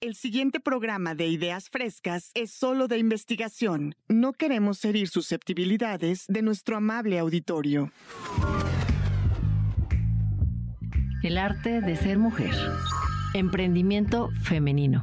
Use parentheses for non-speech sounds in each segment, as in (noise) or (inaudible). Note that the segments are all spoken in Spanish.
El siguiente programa de Ideas Frescas es solo de investigación. No queremos herir susceptibilidades de nuestro amable auditorio. El arte de ser mujer. Emprendimiento femenino.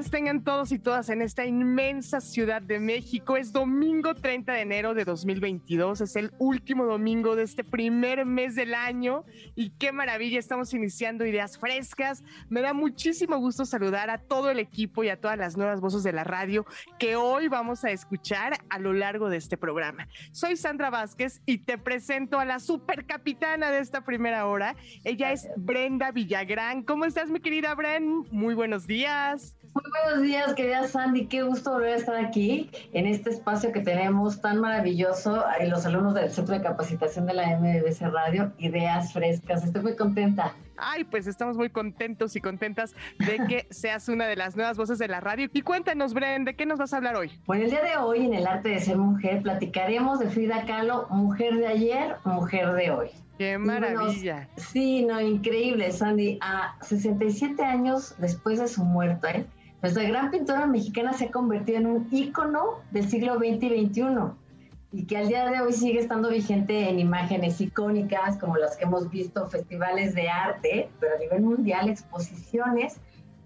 Días tengan todos y todas en esta inmensa ciudad de México. Es domingo 30 de enero de 2022, es el último domingo de este primer mes del año y qué maravilla, estamos iniciando ideas frescas. Me da muchísimo gusto saludar a todo el equipo y a todas las nuevas voces de la radio que hoy vamos a escuchar a lo largo de este programa. Soy Sandra Vázquez y te presento a la supercapitana de esta primera hora. Ella es Brenda Villagrán. ¿Cómo estás, mi querida Bren? Muy buenos días. Buenos días, querida Sandy. Qué gusto volver a estar aquí en este espacio que tenemos tan maravilloso. Y los alumnos del Centro de Capacitación de la MBC Radio, Ideas Frescas. Estoy muy contenta. Ay, pues estamos muy contentos y contentas de que (laughs) seas una de las nuevas voces de la radio. Y cuéntanos, Bren, ¿de qué nos vas a hablar hoy? Bueno, el día de hoy en el arte de ser mujer platicaremos de Frida Kahlo, mujer de ayer, mujer de hoy. ¡Qué maravilla! sí, no, increíble, Sandy. A 67 años después de su muerte, nuestra gran pintora mexicana se ha convertido en un ícono del siglo XX y XXI y que al día de hoy sigue estando vigente en imágenes icónicas como las que hemos visto, festivales de arte, pero a nivel mundial, exposiciones,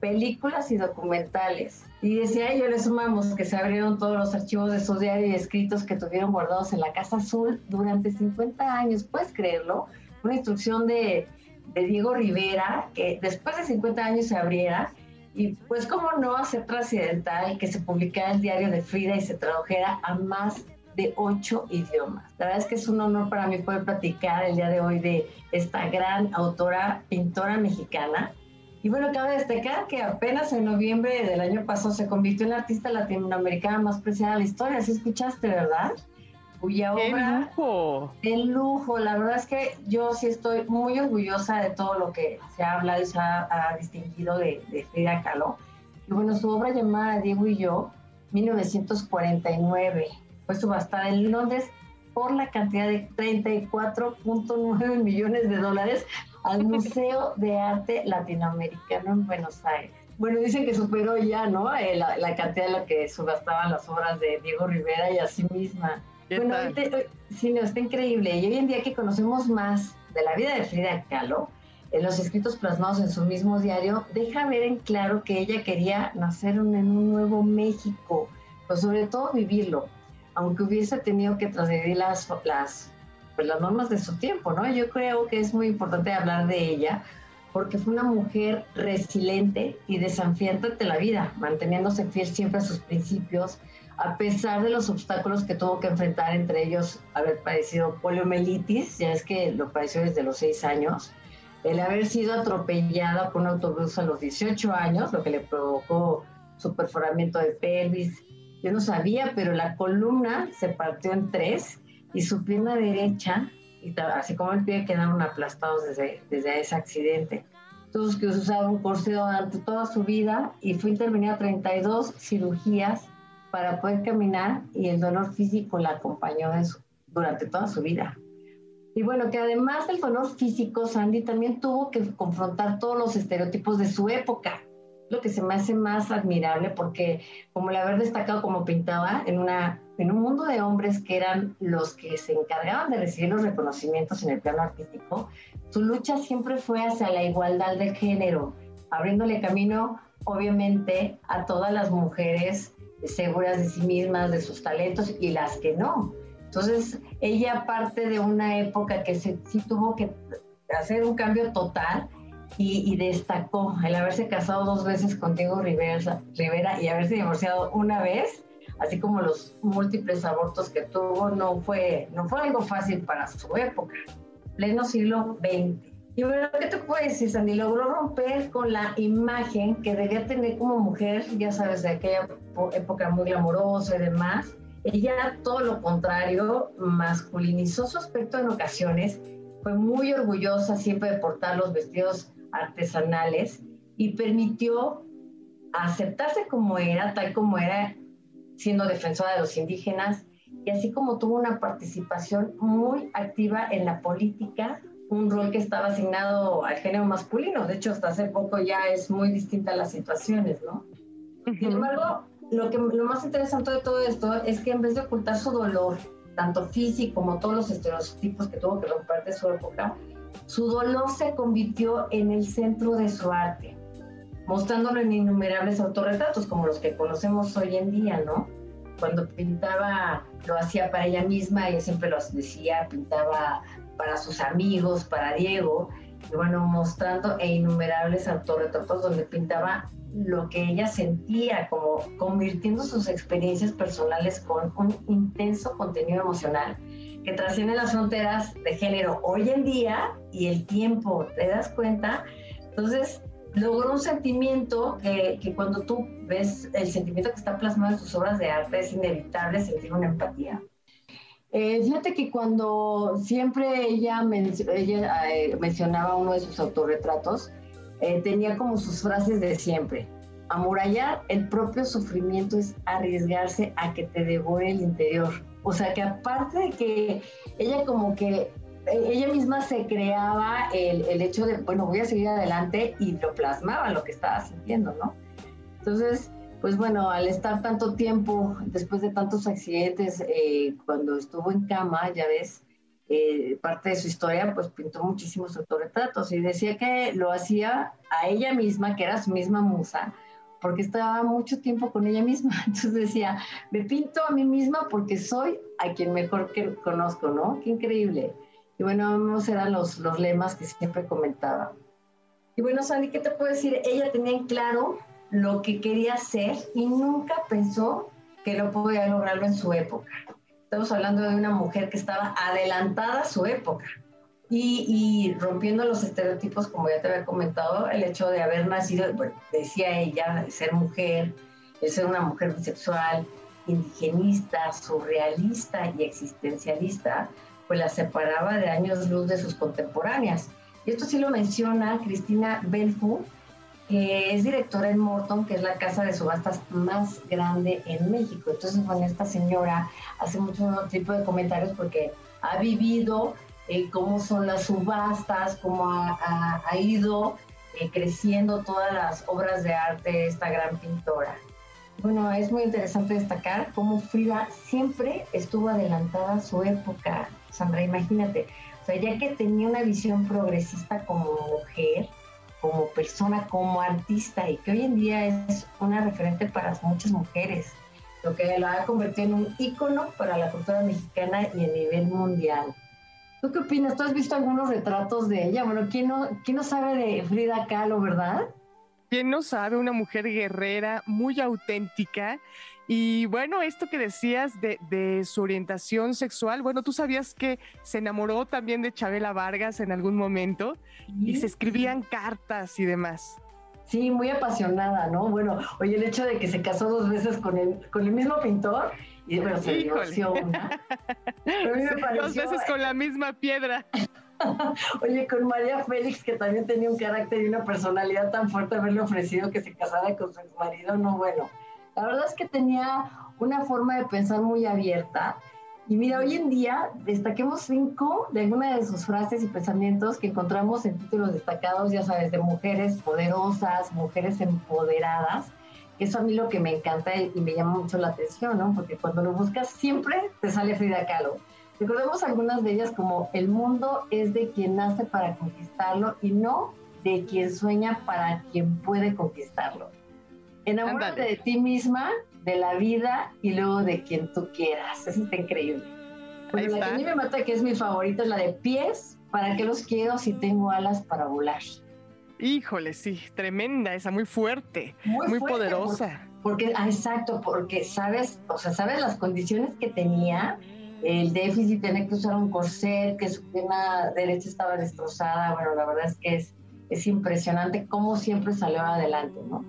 películas y documentales. Y decía yo le sumamos que se abrieron todos los archivos de su diario y escritos que tuvieron guardados en la Casa Azul durante 50 años, ¿puedes creerlo? Una instrucción de, de Diego Rivera que después de 50 años se abriera y pues cómo no hacer trascendental que se publicara el diario de Frida y se tradujera a más de ocho idiomas. La verdad es que es un honor para mí poder platicar el día de hoy de esta gran autora, pintora mexicana. Y bueno, cabe destacar que apenas en noviembre del año pasado se convirtió en la artista latinoamericana más preciada de la historia. ¿Sí escuchaste, verdad? Cuya obra... lujo! ¡El lujo! La verdad es que yo sí estoy muy orgullosa de todo lo que se ha hablado y se ha, distinguido de, de, Frida Kahlo. Y bueno, su obra llamada Diego y yo, 1949, fue subastada en Londres por la cantidad de 34.9 (laughs) millones de dólares al (laughs) Museo de Arte Latinoamericano en Buenos Aires. Bueno, dicen que superó ya, ¿no? Eh, la, la, cantidad de lo que subastaban las obras de Diego Rivera y así misma. Bueno, sí, no, está increíble. Y hoy en día que conocemos más de la vida de Frida Kahlo, en los escritos plasmados en su mismo diario, deja ver en claro que ella quería nacer en un nuevo México, pero sobre todo vivirlo, aunque hubiese tenido que transgredir las, las, pues, las normas de su tiempo, ¿no? Yo creo que es muy importante hablar de ella porque fue una mujer resiliente y desafiante ante la vida, manteniéndose fiel siempre a sus principios, a pesar de los obstáculos que tuvo que enfrentar, entre ellos haber padecido poliomielitis, ya es que lo padeció desde los 6 años, el haber sido atropellada por un autobús a los 18 años, lo que le provocó su perforamiento de pelvis. Yo no sabía, pero la columna se partió en tres y su pierna derecha, y así como el pie, quedaron aplastados desde, desde ese accidente. Tuvo que usar un corseo durante toda su vida y fue intervenida 32 cirugías para poder caminar y el dolor físico la acompañó durante toda su vida. Y bueno, que además del dolor físico, Sandy también tuvo que confrontar todos los estereotipos de su época, lo que se me hace más admirable porque como el haber destacado como pintaba en, una, en un mundo de hombres que eran los que se encargaban de recibir los reconocimientos en el plano artístico, su lucha siempre fue hacia la igualdad de género, abriéndole camino obviamente a todas las mujeres seguras de sí mismas, de sus talentos y las que no. Entonces, ella parte de una época que sí tuvo que hacer un cambio total y, destacó el haberse casado dos veces con Diego Rivera, Rivera y haberse divorciado una vez, así como los múltiples abortos que tuvo, no fue, no fue algo fácil para su época, pleno siglo XX. Y bueno, ¿qué te puedo decir, Sandy? Logró romper con la imagen que debía tener como mujer, ya sabes, de aquella época muy glamorosa y demás, Ella, todo lo contrario, masculinizó su aspecto en ocasiones, fue muy orgullosa siempre de portar los vestidos artesanales y permitió aceptarse como era, tal como era, siendo defensora de los indígenas, y así como tuvo una participación muy activa en la política, un rol que estaba asignado al género masculino. De hecho, hasta hace poco ya es muy distinta las situaciones, ¿no? Sin embargo, lo, que, lo más interesante de todo esto es que en vez de ocultar su dolor, tanto físico como todos los estereotipos que tuvo que romper de su época, su dolor se convirtió en el centro de su arte, mostrándolo en innumerables autorretratos como los que conocemos hoy en día, ¿no? Cuando pintaba, lo hacía para ella misma, ella siempre lo decía, pintaba para sus amigos, para Diego, y bueno, mostrando e innumerables autorretratos donde pintaba lo que ella sentía, como convirtiendo sus experiencias personales con un intenso contenido emocional que trasciende las fronteras de género hoy en día y el tiempo, ¿te das cuenta? Entonces, logró un sentimiento que, que, cuando tú ves el sentimiento que está plasmado en sus obras de arte, es inevitable sentir una empatía. Eh, fíjate que cuando siempre ella, eh, mencionaba uno de sus autorretratos, eh, tenía como sus frases de siempre. Amurallar el propio sufrimiento es arriesgarse a que te devore el interior. O sea que aparte de que ella como que ella misma se creaba el, el, hecho de, bueno, voy a seguir adelante y lo plasmaba lo que estaba sintiendo, ¿no? Entonces, pues bueno, al estar tanto tiempo, después de tantos accidentes, eh, cuando estuvo en cama, ya ves, eh, parte de su historia, pues pintó muchísimos autorretratos y decía que lo hacía a ella misma, que era su misma musa, porque estaba mucho tiempo con ella misma. (laughs) Entonces decía, me pinto a mí misma porque soy a quien mejor que conozco, ¿no? Qué increíble. Y bueno, esos eran los, los lemas que siempre comentaba. Y bueno, Sandy, ¿qué te puedo decir? Ella tenía en claro lo que quería hacer y nunca pensó que no podía lograrlo en su época. Estamos hablando de una mujer que estaba adelantada a su época y, rompiendo los estereotipos, como ya te había comentado, el hecho de haber nacido, decía ella, de ser mujer, de ser una mujer bisexual, indigenista, surrealista y existencialista, pues la separaba de años luz de sus contemporáneas. Y esto sí lo menciona Cristina Belfu, que es directora en Morton, que es la casa de subastas más grande en México. Entonces, bueno, esta señora hace mucho tipo de comentarios porque ha vivido eh, cómo son las subastas, cómo ha, ido eh, creciendo todas las obras de arte de esta gran pintora. Bueno, es muy interesante destacar cómo Frida siempre estuvo adelantada a su época. Sandra, imagínate, o sea, ya que tenía una visión progresista como mujer, como persona, como artista y que hoy en día es una referente para muchas mujeres, lo que la ha convertido en un ícono para la cultura mexicana y a nivel mundial. ¿Tú qué opinas? ¿Tú has visto algunos retratos de ella? Bueno, ¿quién no, quién no sabe de Frida Kahlo, verdad? ¿Quién no sabe? Una mujer guerrera, muy auténtica y bueno, esto que decías de, su orientación sexual, bueno, tú sabías que se enamoró también de Chabela Vargas en algún momento y se escribían cartas y demás. Sí, muy apasionada, ¿no? Bueno, oye, el hecho de que se casó dos veces con el, con el mismo pintor y bueno, se divorció (laughs) Dos veces con la misma piedra. (laughs) Oye, con María Félix, que también tenía un carácter y una personalidad tan fuerte, haberle ofrecido que se casara con su ex marido, no, bueno la verdad es que tenía una forma de pensar muy abierta. Y mira, hoy en día destaquemos cinco de algunas de sus frases y pensamientos que encontramos en títulos destacados, ya sabes, de mujeres poderosas, mujeres empoderadas. Eso a mí lo que me encanta y me llama mucho la atención, ¿no? Porque cuando lo buscas siempre te sale Frida Kahlo. Recordemos algunas de ellas como el mundo es de quien nace para conquistarlo y no de quien sueña para quien puede conquistarlo. Enamórate de ti misma, de la vida y luego de quien tú quieras. Eso está increíble. Pues la que a mí me mata, que es mi favorita, es la de pies. ¿Para qué los quiero si tengo alas para volar? Híjole, sí, tremenda esa, muy fuerte, muy, poderosa. Porque, ah, exacto, porque sabes, o sea, sabes las condiciones que tenía, el déficit, tener que usar un corset, que su pierna derecha estaba destrozada, bueno, la verdad es que es, es impresionante cómo siempre salió adelante, ¿no?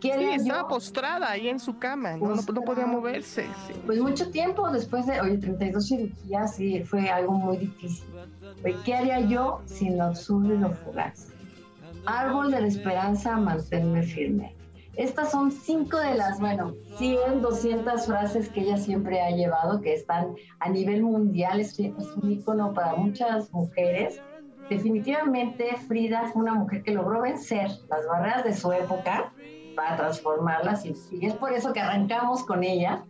Sí, estaba postrada ahí en su cama, no, no, podía moverse. Pues mucho tiempo después de, oye, 32 cirugías, sí, fue algo muy difícil. ¿Qué haría yo sin lo absurdo y lo fugaz? Árbol de la esperanza, mantenerme firme. Estas son cinco de las, bueno, 100, 200 frases que ella siempre ha llevado, que están a nivel mundial, es, un ícono para muchas mujeres. Definitivamente Frida fue una mujer que logró vencer las barreras de su época para transformarlas y, y es por eso que arrancamos con ella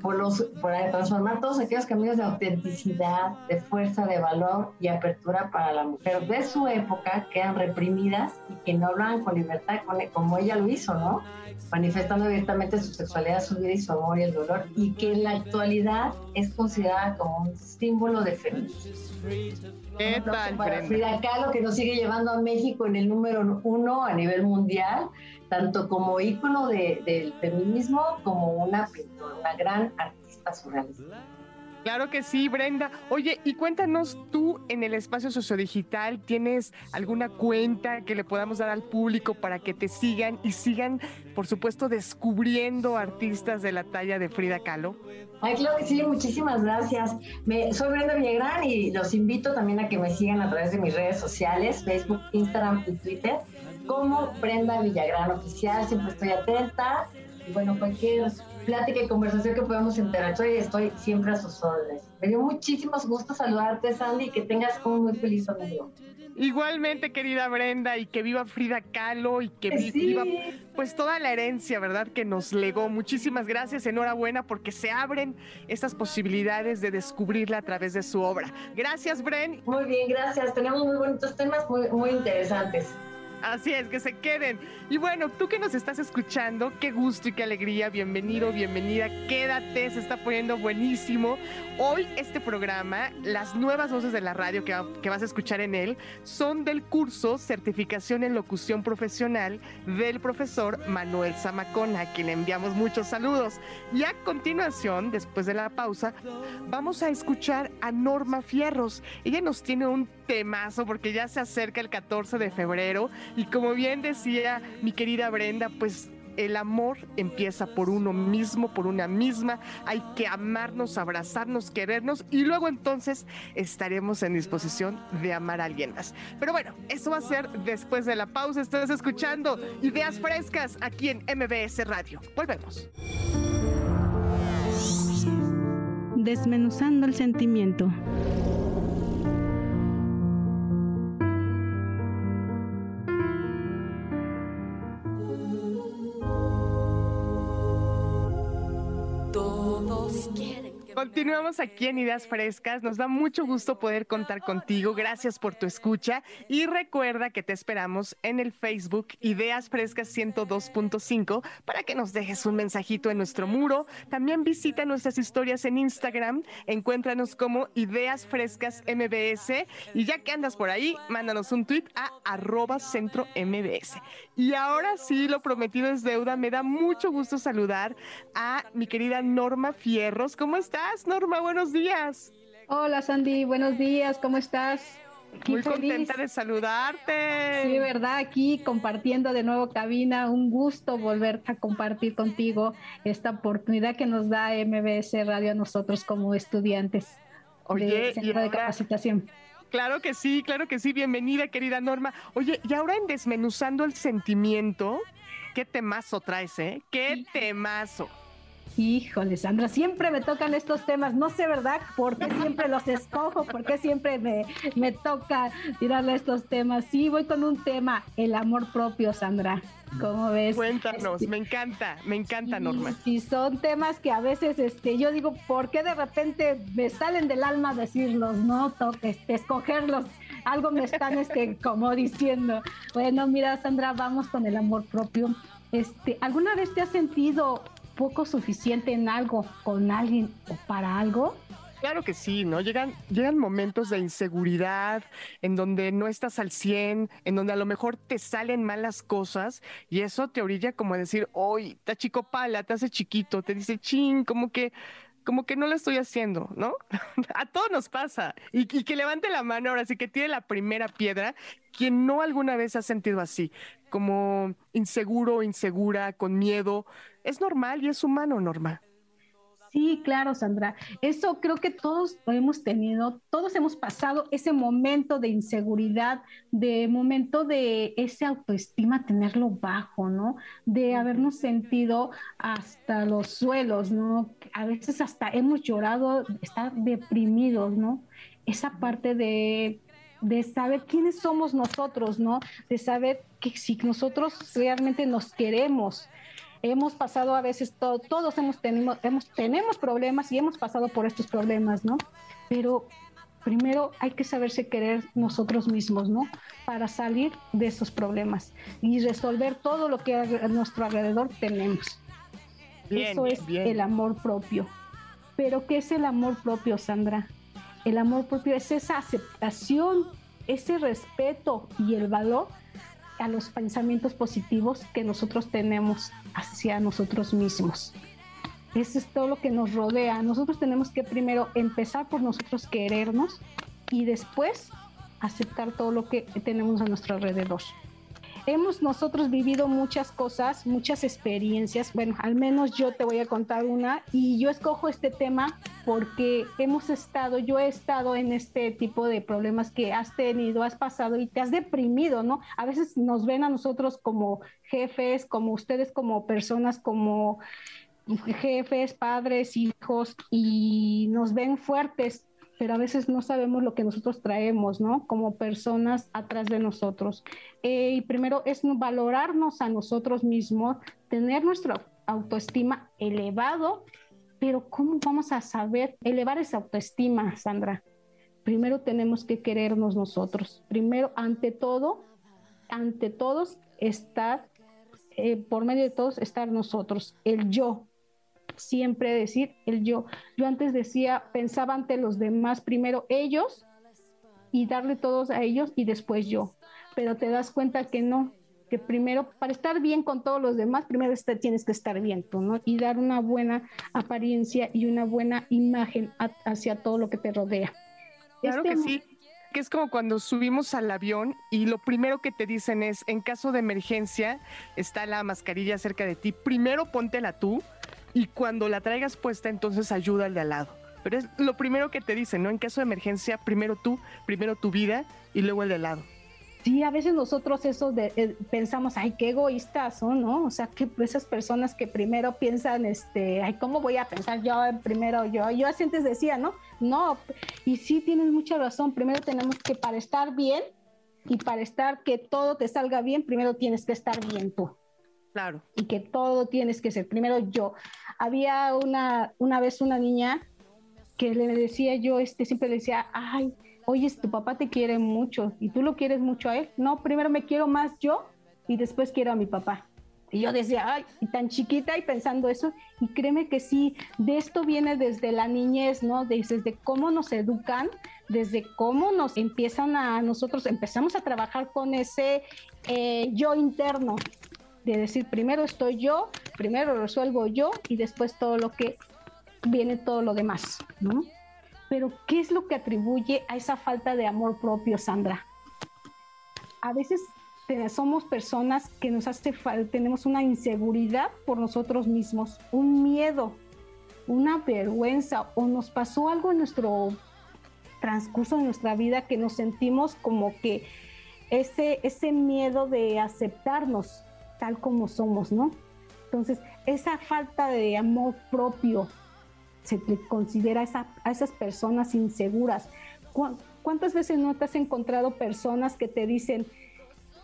por, los, por transformar todos aquellos caminos de autenticidad, de fuerza, de valor y apertura para la mujer de su época que eran reprimidas y que no hablaban con libertad como ella lo hizo, ¿no? Manifestando abiertamente su sexualidad, su vida y su amor y el dolor, y que en la actualidad es considerada como un símbolo de feminismo. ¿Qué tal, para Frida Kahlo, que nos sigue llevando a México en el número uno a nivel mundial, tanto como ícono del feminismo como una pintora, una gran artista surrealista. Claro que sí, Brenda. Oye, y cuéntanos tú en el espacio sociodigital, ¿tienes alguna cuenta que le podamos dar al público para que te sigan y sigan, por supuesto, descubriendo artistas de la talla de Frida Kahlo? Ay, claro que sí, muchísimas gracias. Me, soy Brenda Villagrán y los invito también a que me sigan a través de mis redes sociales, Facebook, Instagram y Twitter como Brenda Villagrán Oficial, siempre estoy atenta y bueno, cualquier plática y conversación que podamos interactuar estoy siempre a sus órdenes. Me dio muchísimos gustos saludarte, Sandy, y que tengas un muy feliz domingo. Igualmente, querida Brenda, y que viva Frida Kahlo y que viva pues toda la herencia, ¿verdad? Que nos legó. Muchísimas gracias, enhorabuena, porque se abren estas posibilidades de descubrirla a través de su obra. Gracias, Bren. Muy bien, gracias. Tenemos muy bonitos temas, muy, muy interesantes. Así es, que se queden. Y bueno, tú que nos estás escuchando, qué gusto y qué alegría. Bienvenido, bienvenida. Quédate, se está poniendo buenísimo. Hoy este programa, las nuevas voces de la radio que, vas a escuchar en él, son del curso Certificación en Locución Profesional del profesor Manuel Zamacona, a quien le enviamos muchos saludos. Y a continuación, después de la pausa, vamos a escuchar a Norma Fierros. Ella nos tiene un temazo porque ya se acerca el 14 de febrero y como bien decía mi querida Brenda, pues el amor empieza por uno mismo, por una misma. Hay que amarnos, abrazarnos, querernos y luego entonces estaremos en disposición de amar a alguien más. Pero bueno, eso va a ser después de la pausa. Estás escuchando Ideas Frescas aquí en MBS Radio. Volvemos. Desmenuzando el sentimiento. Continuamos aquí en Ideas Frescas. Nos da mucho gusto poder contar contigo. Gracias por tu escucha. Y recuerda que te esperamos en el Facebook Ideas Frescas 102.5 para que nos dejes un mensajito en nuestro muro. También visita nuestras historias en Instagram. Encuéntranos como Ideas Frescas MBS. Y ya que andas por ahí, mándanos un tweet a arroba centro MBS. Y ahora sí, lo prometido es deuda. Me da mucho gusto saludar a mi querida Norma Fierros. ¿Cómo estás? Norma? Buenos días. Hola, Sandy. Buenos días. ¿Cómo estás? Muy contenta de saludarte. Sí, verdad, aquí compartiendo de nuevo cabina, un gusto volver a compartir contigo esta oportunidad que nos da MBS Radio a nosotros como estudiantes Oye, de de capacitación. Claro que sí, claro que sí, bienvenida querida Norma. Oye, y ahora en Desmenuzando el Sentimiento, ¿qué temazo traes, eh? ¿Qué temazo? Híjole, Sandra, siempre me tocan estos temas. No sé, ¿verdad? ¿Por qué siempre los escojo? ¿Por qué siempre me, me toca tirarle estos temas? Sí, voy con un tema, el amor propio, Sandra. ¿Cómo ves? Cuéntanos, este, me encanta, me encanta, Norma. Y son temas que a veces este, yo digo, ¿por qué de repente me salen del alma decirlos, no? Este, escogerlos. Algo me están este, (laughs) como diciendo. Bueno, mira, Sandra, vamos con el amor propio. Este, ¿Alguna vez te has sentido poco suficiente en algo, con alguien o para algo? Claro que sí, ¿no? Llegan, llegan momentos de inseguridad en donde no estás al 100, en donde a lo mejor te salen malas cosas y eso te orilla como a decir, hoy, te chico pala, te hace chiquito, te dice, ching, como que como que no lo estoy haciendo, ¿no? (laughs) a todos nos pasa. Y, y, que levante la mano ahora sí que tiene la primera piedra, quien no alguna vez ha sentido así. Como inseguro, insegura, con miedo. Es normal y es humano, Norma. Sí, claro, Sandra. Eso creo que todos lo hemos tenido, todos hemos pasado ese momento de inseguridad, de momento de ese autoestima tenerlo bajo, ¿no? De habernos sentido hasta los suelos, ¿no? A veces hasta hemos llorado, estar deprimidos, ¿no? Esa parte de de saber quiénes somos nosotros, ¿no? De saber que si nosotros realmente nos queremos, hemos pasado a veces todo, todos hemos tenido, hemos, tenemos problemas y hemos pasado por estos problemas, ¿no? Pero primero hay que saberse querer nosotros mismos, ¿no? Para salir de esos problemas y resolver todo lo que a nuestro alrededor tenemos. Eso es el amor propio. Pero ¿qué es el amor propio, Sandra? El amor propio es esa aceptación, ese respeto y el valor a los pensamientos positivos que nosotros tenemos hacia nosotros mismos. Eso es todo lo que nos rodea. Nosotros tenemos que primero empezar por nosotros querernos y después aceptar todo lo que tenemos a nuestro alrededor hemos nosotros vivido muchas cosas, muchas experiencias. Bueno, al menos yo te voy a contar una y yo escojo este tema porque hemos estado, yo he estado en este tipo de problemas que has tenido, has pasado y te has deprimido, ¿no? A veces nos ven a nosotros como jefes, como ustedes como personas, como jefes, padres, hijos y nos ven fuertes, pero a veces no sabemos lo que nosotros traemos, ¿no? Como personas atrás de nosotros. Eh, y primero es valorarnos a nosotros mismos, tener nuestra autoestima elevado, pero ¿cómo vamos a saber elevar esa autoestima, Sandra? Primero tenemos que querernos nosotros. Primero, ante todo, ante todos, estar, eh, por medio de todos, estar nosotros, el yo, siempre decir el yo. Yo antes decía, pensaba ante los demás, primero ellos y darle todos a ellos y después yo. Pero te das cuenta que no, que primero, para estar bien con todos los demás, primero tienes que estar bien tú, ¿no? Y dar una buena apariencia y una buena imagen hacia todo lo que te rodea. Claro este que sí que es como cuando subimos al avión y lo primero que te dicen es, en caso de emergencia, está la mascarilla cerca de ti, primero póntela tú y cuando la traigas puesta, entonces ayuda al de al lado. Pero es lo primero que te dicen, ¿no? En caso de emergencia, primero tú, primero tu vida y luego el de al lado. Sí, a veces nosotros eso de, eh, pensamos, ay, qué egoístas son, ¿no? O sea, que esas personas que primero piensan, este, ay, ¿cómo voy a pensar yo primero yo? Yo así antes decía, ¿no? No, y sí tienes mucha razón, primero tenemos que para estar bien y para estar que todo te salga bien, primero tienes que estar bien tú. Claro. Y que todo tienes que ser primero yo. Había una, una vez una niña que le decía yo, este, siempre le decía, ay, oye, tu papá te quiere mucho y tú lo quieres mucho a él. No, primero me quiero más yo y después quiero a mi papá. Y yo decía, ay, tan chiquita y pensando eso, y créeme que sí, de esto viene desde la niñez, ¿no? Desde, cómo nos educan, desde cómo nos empiezan a, nosotros empezamos a trabajar con ese eh, yo interno, de decir, primero estoy yo, primero resuelvo yo y después todo lo que viene, todo lo demás, ¿no? Pero ¿qué es lo que atribuye a esa falta de amor propio, Sandra? A veces somos personas que nos hace tenemos una inseguridad por nosotros mismos, un miedo, una vergüenza o nos pasó algo en nuestro transcurso de nuestra vida que nos sentimos como que ese, ese miedo de aceptarnos, tal como somos, ¿no? Entonces, esa falta de amor propio se le considera a, esas personas inseguras. ¿Cuántas veces no te has encontrado personas que te dicen,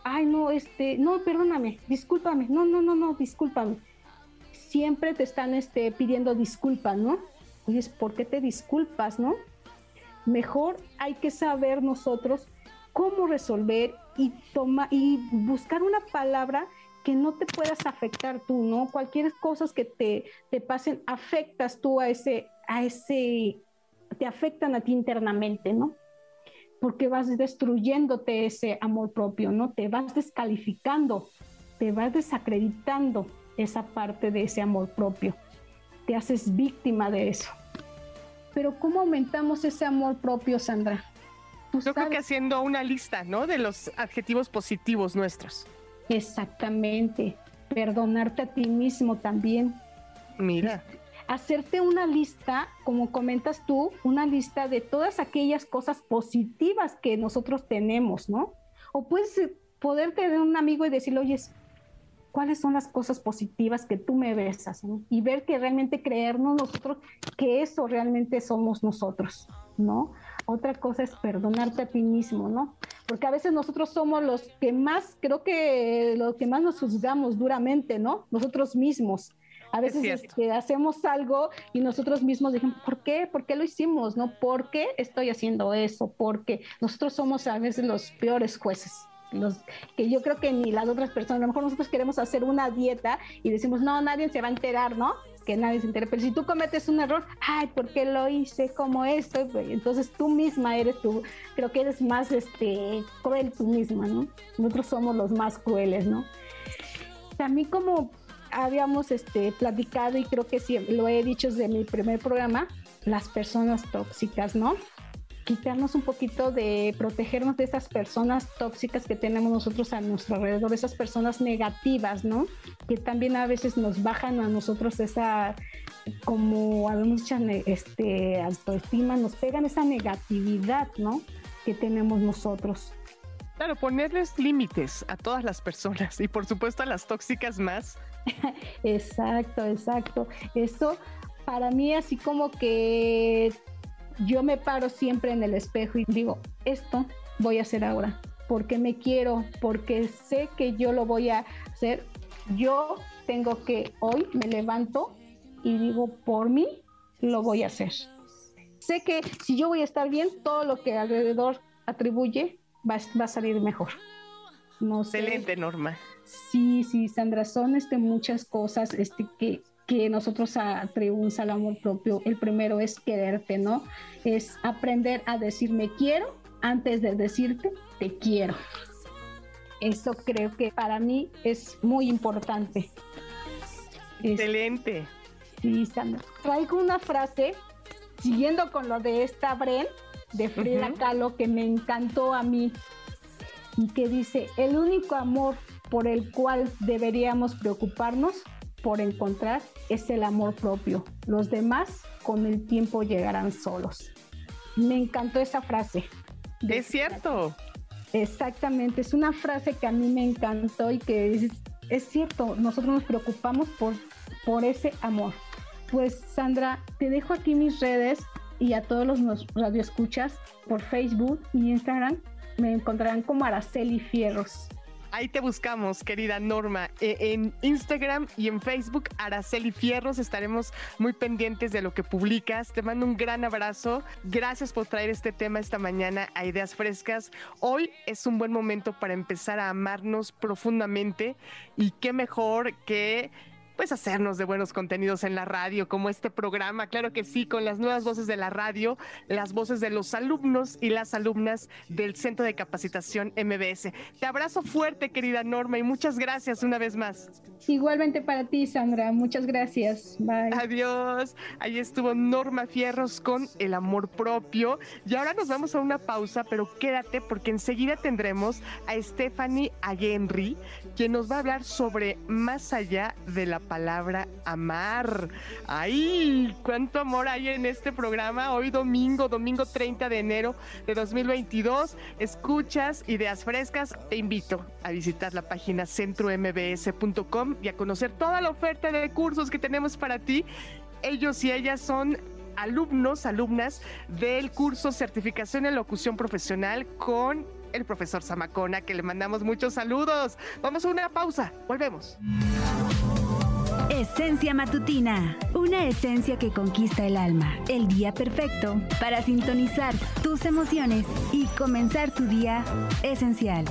ay, no, este, no, perdóname, discúlpame, no, no, no, no, discúlpame. Siempre te están este, pidiendo disculpas, ¿no? Oye, ¿por qué te disculpas, no? Mejor hay que saber nosotros cómo resolver y, toma, y buscar una palabra que no te puedas afectar tú, ¿no? Cualquier cosa que te, te pasen, afectas tú a ese, a ese, te afectan a ti internamente, ¿no? Porque vas destruyéndote ese amor propio, ¿no? Te vas descalificando, te vas desacreditando esa parte de ese amor propio. Te haces víctima de eso. Pero ¿cómo aumentamos ese amor propio, Sandra? Yo creo que haciendo una lista, ¿no? De los adjetivos positivos nuestros Exactamente. Perdonarte a ti mismo también. Mira. Hacerte una lista, como comentas tú, una lista de todas aquellas cosas positivas que nosotros tenemos, ¿no? O puedes poder tener un amigo y decirle, oye, cuáles son las cosas positivas que tú me besas y ver que realmente creernos nosotros que eso realmente somos nosotros, ¿no? Otra cosa es perdonarte a ti mismo, ¿no? Porque a veces nosotros somos los que más, creo que lo que más nos juzgamos duramente, ¿no? Nosotros mismos. A veces este, hacemos algo y nosotros mismos decimos, ¿por qué? ¿Por qué lo hicimos? ¿No? ¿Por qué estoy haciendo eso? Porque nosotros somos a veces los peores jueces los que yo creo que ni las otras personas, a lo mejor nosotros queremos hacer una dieta y decimos, no, nadie se va a enterar, ¿no? Que nadie se entere, pero si tú cometes un error, ay, ¿por qué lo hice como esto? Entonces tú misma eres tú, creo que eres más este, cruel tú misma, ¿no? Nosotros somos los más crueles, ¿no? También como habíamos este, platicado y creo que sí, lo he dicho desde mi primer programa, las personas tóxicas, ¿no? Quitarnos un poquito de protegernos de esas personas tóxicas que tenemos nosotros a nuestro alrededor, esas personas negativas, ¿no? Que también a veces nos bajan a nosotros esa, como a mucha este, autoestima, nos pegan esa negatividad, ¿no? Que tenemos nosotros. Claro, ponerles límites a todas las personas y por supuesto a las tóxicas más. (laughs) exacto, exacto. Eso para mí así como que yo me paro siempre en el espejo y digo, esto voy a hacer ahora, porque me quiero, porque sé que yo lo voy a hacer. Yo tengo que hoy me levanto y digo, por mí lo voy a hacer. Sé que si yo voy a estar bien, todo lo que alrededor atribuye va, a salir mejor. No Excelente, Norma. Sí, sí, Sandra, son este, muchas cosas este, que que nosotros atribuimos al amor propio. El primero es quererte, ¿no? Es aprender a decir me quiero antes de decirte te quiero. Eso creo que para mí es muy importante. Excelente. Sí, Sandra. Traigo una frase, siguiendo con lo de esta Bren, de Frida Kahlo, que me encantó a mí, y que dice, el único amor por el cual deberíamos preocuparnos por encontrar es el amor propio. Los demás con el tiempo llegarán solos. Me encantó esa frase. Es cierto. Exactamente, es una frase que a mí me encantó y que es, es cierto, nosotros nos preocupamos por, por ese amor. Pues Sandra, te dejo aquí mis redes y a todos los radioescuchas por Facebook y Instagram me encontrarán como Araceli Fierros. Ahí te buscamos, querida Norma. E, en Instagram y en Facebook, Araceli Fierros, estaremos muy pendientes de lo que publicas. Te mando un gran abrazo. Gracias por traer este tema esta mañana a Ideas Frescas. Hoy es un buen momento para empezar a amarnos profundamente y qué mejor que pues hacernos de buenos contenidos en la radio, como este programa, claro que sí, con las nuevas voces de la radio, las voces de los alumnos y las alumnas del Centro de Capacitación MBS. Te abrazo fuerte, querida Norma, y muchas gracias una vez más. Igualmente para ti, Sandra, muchas gracias. Bye. Adiós. Ahí estuvo Norma Fierros con el amor propio. Y ahora nos vamos a una pausa, pero quédate porque enseguida tendremos a Stephanie Ayenri, quien nos va a hablar sobre más allá de la palabra amar. ¡Ay! ¿Cuánto amor hay en este programa? Hoy domingo, domingo 30 de enero de 2022. Escuchas ideas frescas. Te invito a visitar la página centrombs.com y a conocer toda la oferta de cursos que tenemos para ti. Ellos y ellas son alumnos, alumnas del curso Certificación en Locución Profesional con el profesor Zamacona, que le mandamos muchos saludos. Vamos a una pausa, volvemos. Esencia Matutina, una esencia que conquista el alma. El día perfecto para sintonizar tus emociones y comenzar tu día esencial.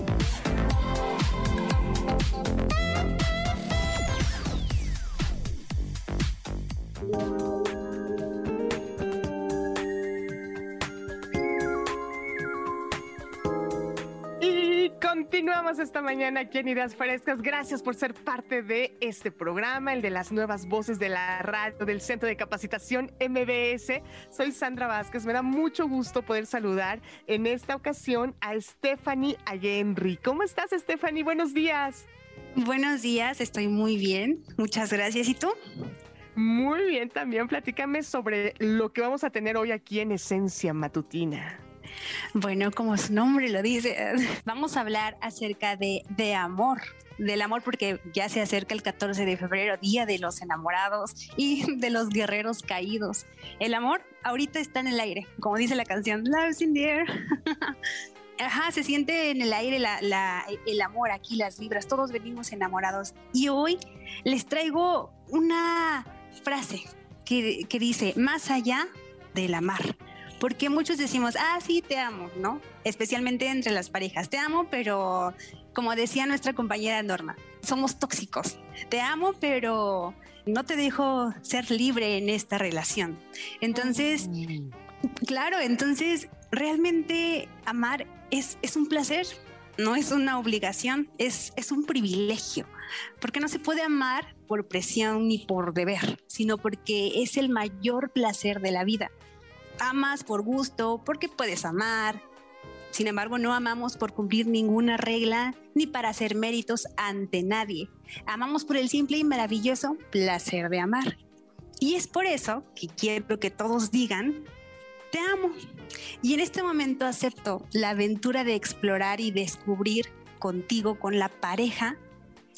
Continuamos esta mañana aquí en Ideas Frescas. Gracias por ser parte de este programa, el de las nuevas voces de la radio del Centro de Capacitación MBS. Soy Sandra Vázquez. Me da mucho gusto poder saludar en esta ocasión a Stephanie Ayenri. ¿Cómo estás, Stephanie? Buenos días. Buenos días, estoy muy bien. Muchas gracias. ¿Y tú? Muy bien, también platícame sobre lo que vamos a tener hoy aquí en Esencia Matutina. Bueno, como su nombre lo dice, (laughs) vamos a hablar acerca de, de amor del amor porque ya se acerca el 14 de febrero, Día de los Enamorados y (laughs) de los Guerreros Caídos. El amor ahorita está en el aire, como dice la canción, Love's in the air. (laughs) Ajá, se siente en el aire el amor aquí, las vibras, todos venimos enamorados. Y hoy les traigo una frase que, que dice, más allá del amar porque muchos decimos, ah, sí, te amo, ¿no? Especialmente entre las parejas, te amo, pero como decía nuestra compañera Norma, somos tóxicos. Te amo, pero no te dejo ser libre en esta relación. Entonces, mm. claro, entonces realmente amar es, es un placer, no es una obligación, es, es un privilegio, porque no se puede amar por presión ni por deber, sino porque es el mayor placer de la vida amas por gusto, porque puedes amar. Sin embargo, no amamos por cumplir ninguna regla ni para hacer méritos ante nadie. Amamos por el simple y maravilloso placer de amar. Y es por eso que quiero que todos digan, te amo. Y en este momento acepto la aventura de explorar y descubrir contigo, con la pareja,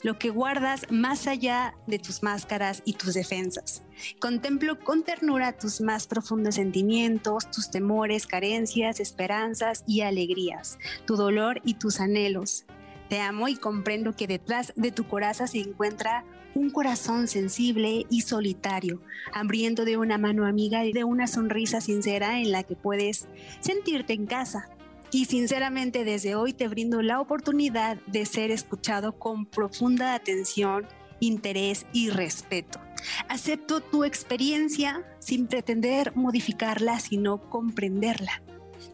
lo que guardas más allá de tus máscaras y tus defensas. Contemplo con ternura tus más profundos sentimientos, tus temores, carencias, esperanzas y alegrías, tu dolor y tus anhelos. Te amo y comprendo que detrás de tu coraza se encuentra un corazón sensible y solitario, hambriento de una mano amiga y de una sonrisa sincera en la que puedes sentirte en casa y sinceramente desde hoy te brindo la oportunidad de ser escuchado con profunda atención, interés y respeto. Acepto tu experiencia sin pretender modificarla, sino comprenderla.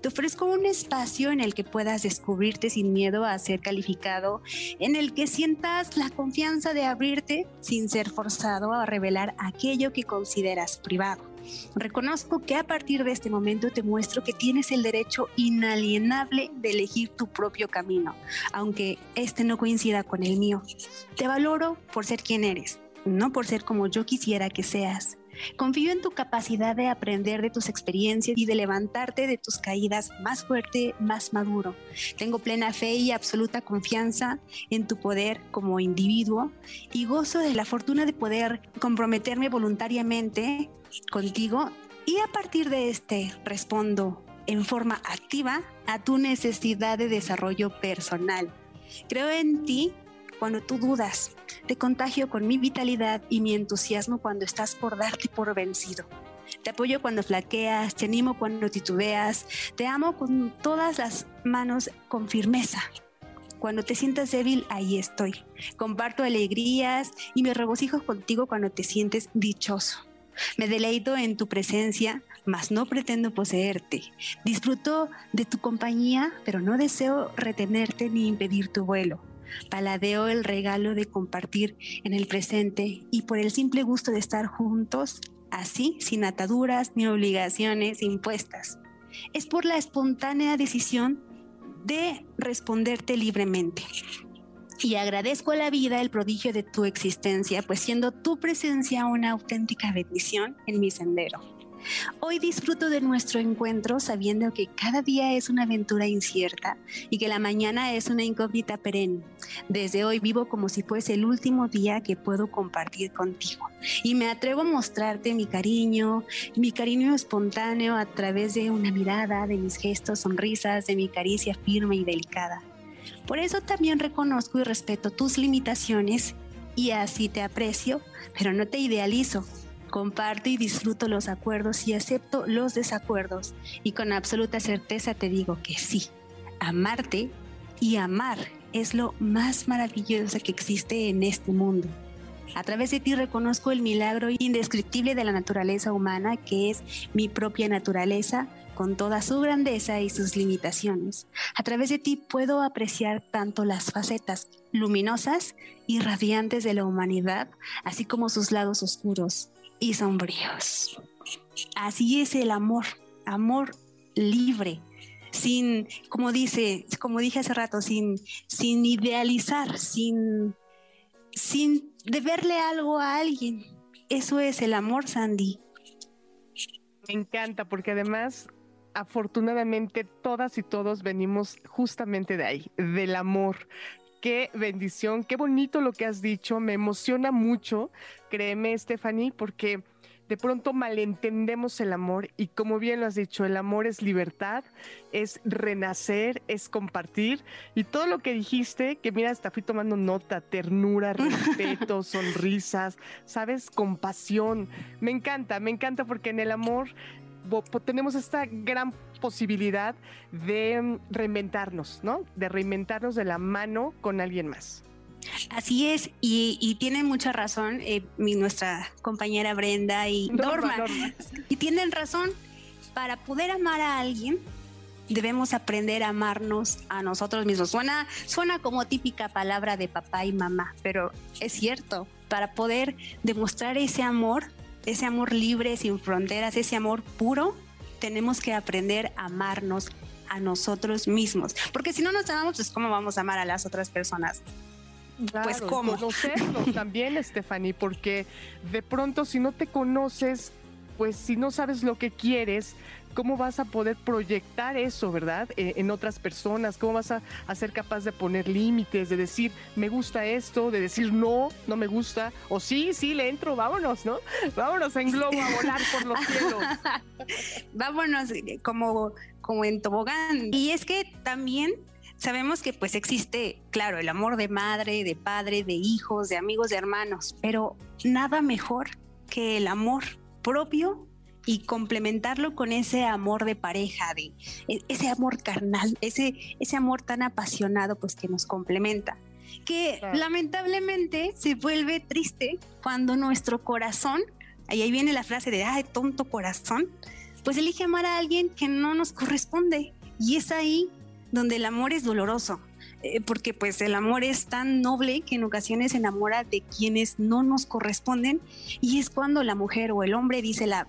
Te ofrezco un espacio en el que puedas descubrirte sin miedo a ser calificado, en el que sientas la confianza de abrirte sin ser forzado a revelar aquello que consideras privado. Reconozco que a partir de este momento te muestro que tienes el derecho inalienable de elegir tu propio camino, aunque este no coincida con el mío. Te valoro por ser quien eres, no por ser como yo quisiera que seas. Confío en tu capacidad de aprender de tus experiencias y de levantarte de tus caídas más fuerte, más maduro. Tengo plena fe y absoluta confianza en tu poder como individuo y gozo de la fortuna de poder comprometerme voluntariamente contigo y a partir de este respondo en forma activa a tu necesidad de desarrollo personal. Creo en ti cuando tú dudas, te contagio con mi vitalidad y mi entusiasmo cuando estás por darte por vencido. Te apoyo cuando flaqueas, te animo cuando titubeas, te amo con todas las manos con firmeza. Cuando te sientas débil, ahí estoy. Comparto alegrías y me regocijo contigo cuando te sientes dichoso. Me deleito en tu presencia, mas no pretendo poseerte. Disfruto de tu compañía, pero no deseo retenerte ni impedir tu vuelo. Paladeo el regalo de compartir en el presente y por el simple gusto de estar juntos, así, sin ataduras ni obligaciones impuestas. Es por la espontánea decisión de responderte libremente. Y agradezco a la vida el prodigio de tu existencia, pues siendo tu presencia una auténtica bendición en mi sendero. Hoy disfruto de nuestro encuentro sabiendo que cada día es una aventura incierta y que la mañana es una incógnita perenne. Desde hoy vivo como si fuese el último día que puedo compartir contigo y me atrevo a mostrarte mi cariño, mi cariño espontáneo a través de una mirada, de mis gestos, sonrisas, de mi caricia firme y delicada. Por eso también reconozco y respeto tus limitaciones y así te aprecio, pero no te idealizo comparto y disfruto los acuerdos y acepto los desacuerdos. Y con absoluta certeza te digo que sí, amarte y amar es lo más maravilloso que existe en este mundo. A través de ti reconozco el milagro indescriptible de la naturaleza humana, que es mi propia naturaleza, con toda su grandeza y sus limitaciones. A través de ti puedo apreciar tanto las facetas luminosas y radiantes de la humanidad, así como sus lados oscuros, y sombríos. Así es el amor, amor libre, sin, como dice, como dije hace rato, sin, sin idealizar, sin, sin deberle algo a alguien. Eso es el amor, Sandy. Me encanta porque además, afortunadamente, todas y todos venimos justamente de ahí, del amor. Qué bendición, qué bonito lo que has dicho, me emociona mucho, créeme, Stephanie, porque de pronto malentendemos el amor y como bien lo has dicho, el amor es libertad, es renacer, es compartir. Y todo lo que dijiste, que mira, hasta fui tomando nota, ternura, (laughs) respeto, sonrisas, sabes, compasión. Me encanta, me encanta porque en el amor tenemos esta gran posibilidad de mm, reinventarnos, ¿no? De reinventarnos de la mano con alguien más. Así es, y, tiene mucha razón eh, mi, nuestra compañera Brenda y Norma, (laughs) Y tienen razón, para poder amar a alguien, debemos aprender a amarnos a nosotros mismos. Suena, suena como típica palabra de papá y mamá, pero es cierto, para poder demostrar ese amor, ese amor libre, sin fronteras, ese amor puro, tenemos que aprender a amarnos a nosotros mismos. Porque si no nos amamos, pues ¿cómo vamos a amar a las otras personas? pues cómo. Conocernos también, Stephanie, porque de pronto si no te conoces, pues si no sabes lo que quieres, ¿cómo vas a poder proyectar eso, verdad? Eh, en otras personas, ¿cómo vas a, ser capaz de poner límites, de decir, me gusta esto, de decir, no, no me gusta, o sí, sí, le entro, vámonos, ¿no? Vámonos en globo a volar por los cielos. (laughs) vámonos eh, como, como en tobogán. Y es que también Sabemos que pues existe, claro, el amor de madre, de padre, de hijos, de amigos, de hermanos, pero nada mejor que el amor propio y complementarlo con ese amor de pareja, de e, ese amor carnal, ese, ese amor tan apasionado pues que nos complementa que lamentablemente se vuelve triste cuando nuestro corazón, y ahí viene la frase de, ay, tonto corazón, pues elige amar a alguien que no nos corresponde. Y es ahí donde el amor es doloroso, eh, porque pues el amor es tan noble que en ocasiones se enamora de quienes no nos corresponden y es cuando la mujer o el hombre dice la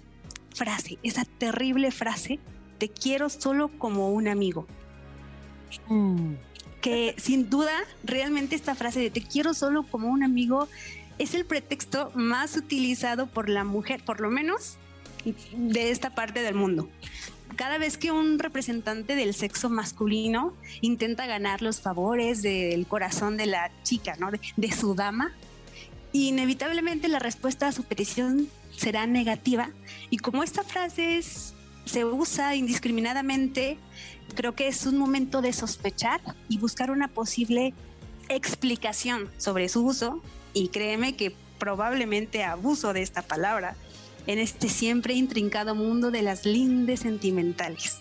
frase, esa terrible frase, te quiero solo como un amigo. Mm. Que sin duda, realmente esta frase de te quiero solo como un amigo es el pretexto más utilizado por la mujer, por lo menos de esta parte del mundo cada vez que un representante del sexo masculino intenta ganar los favores del corazón de la chica, ¿no? De, su dama, inevitablemente la respuesta a su petición será negativa. Y como esta frase se usa indiscriminadamente, creo que es un momento de sospechar y buscar una posible explicación sobre su uso. Y créeme que probablemente abuso de esta palabra en este siempre intrincado mundo de las lindes sentimentales.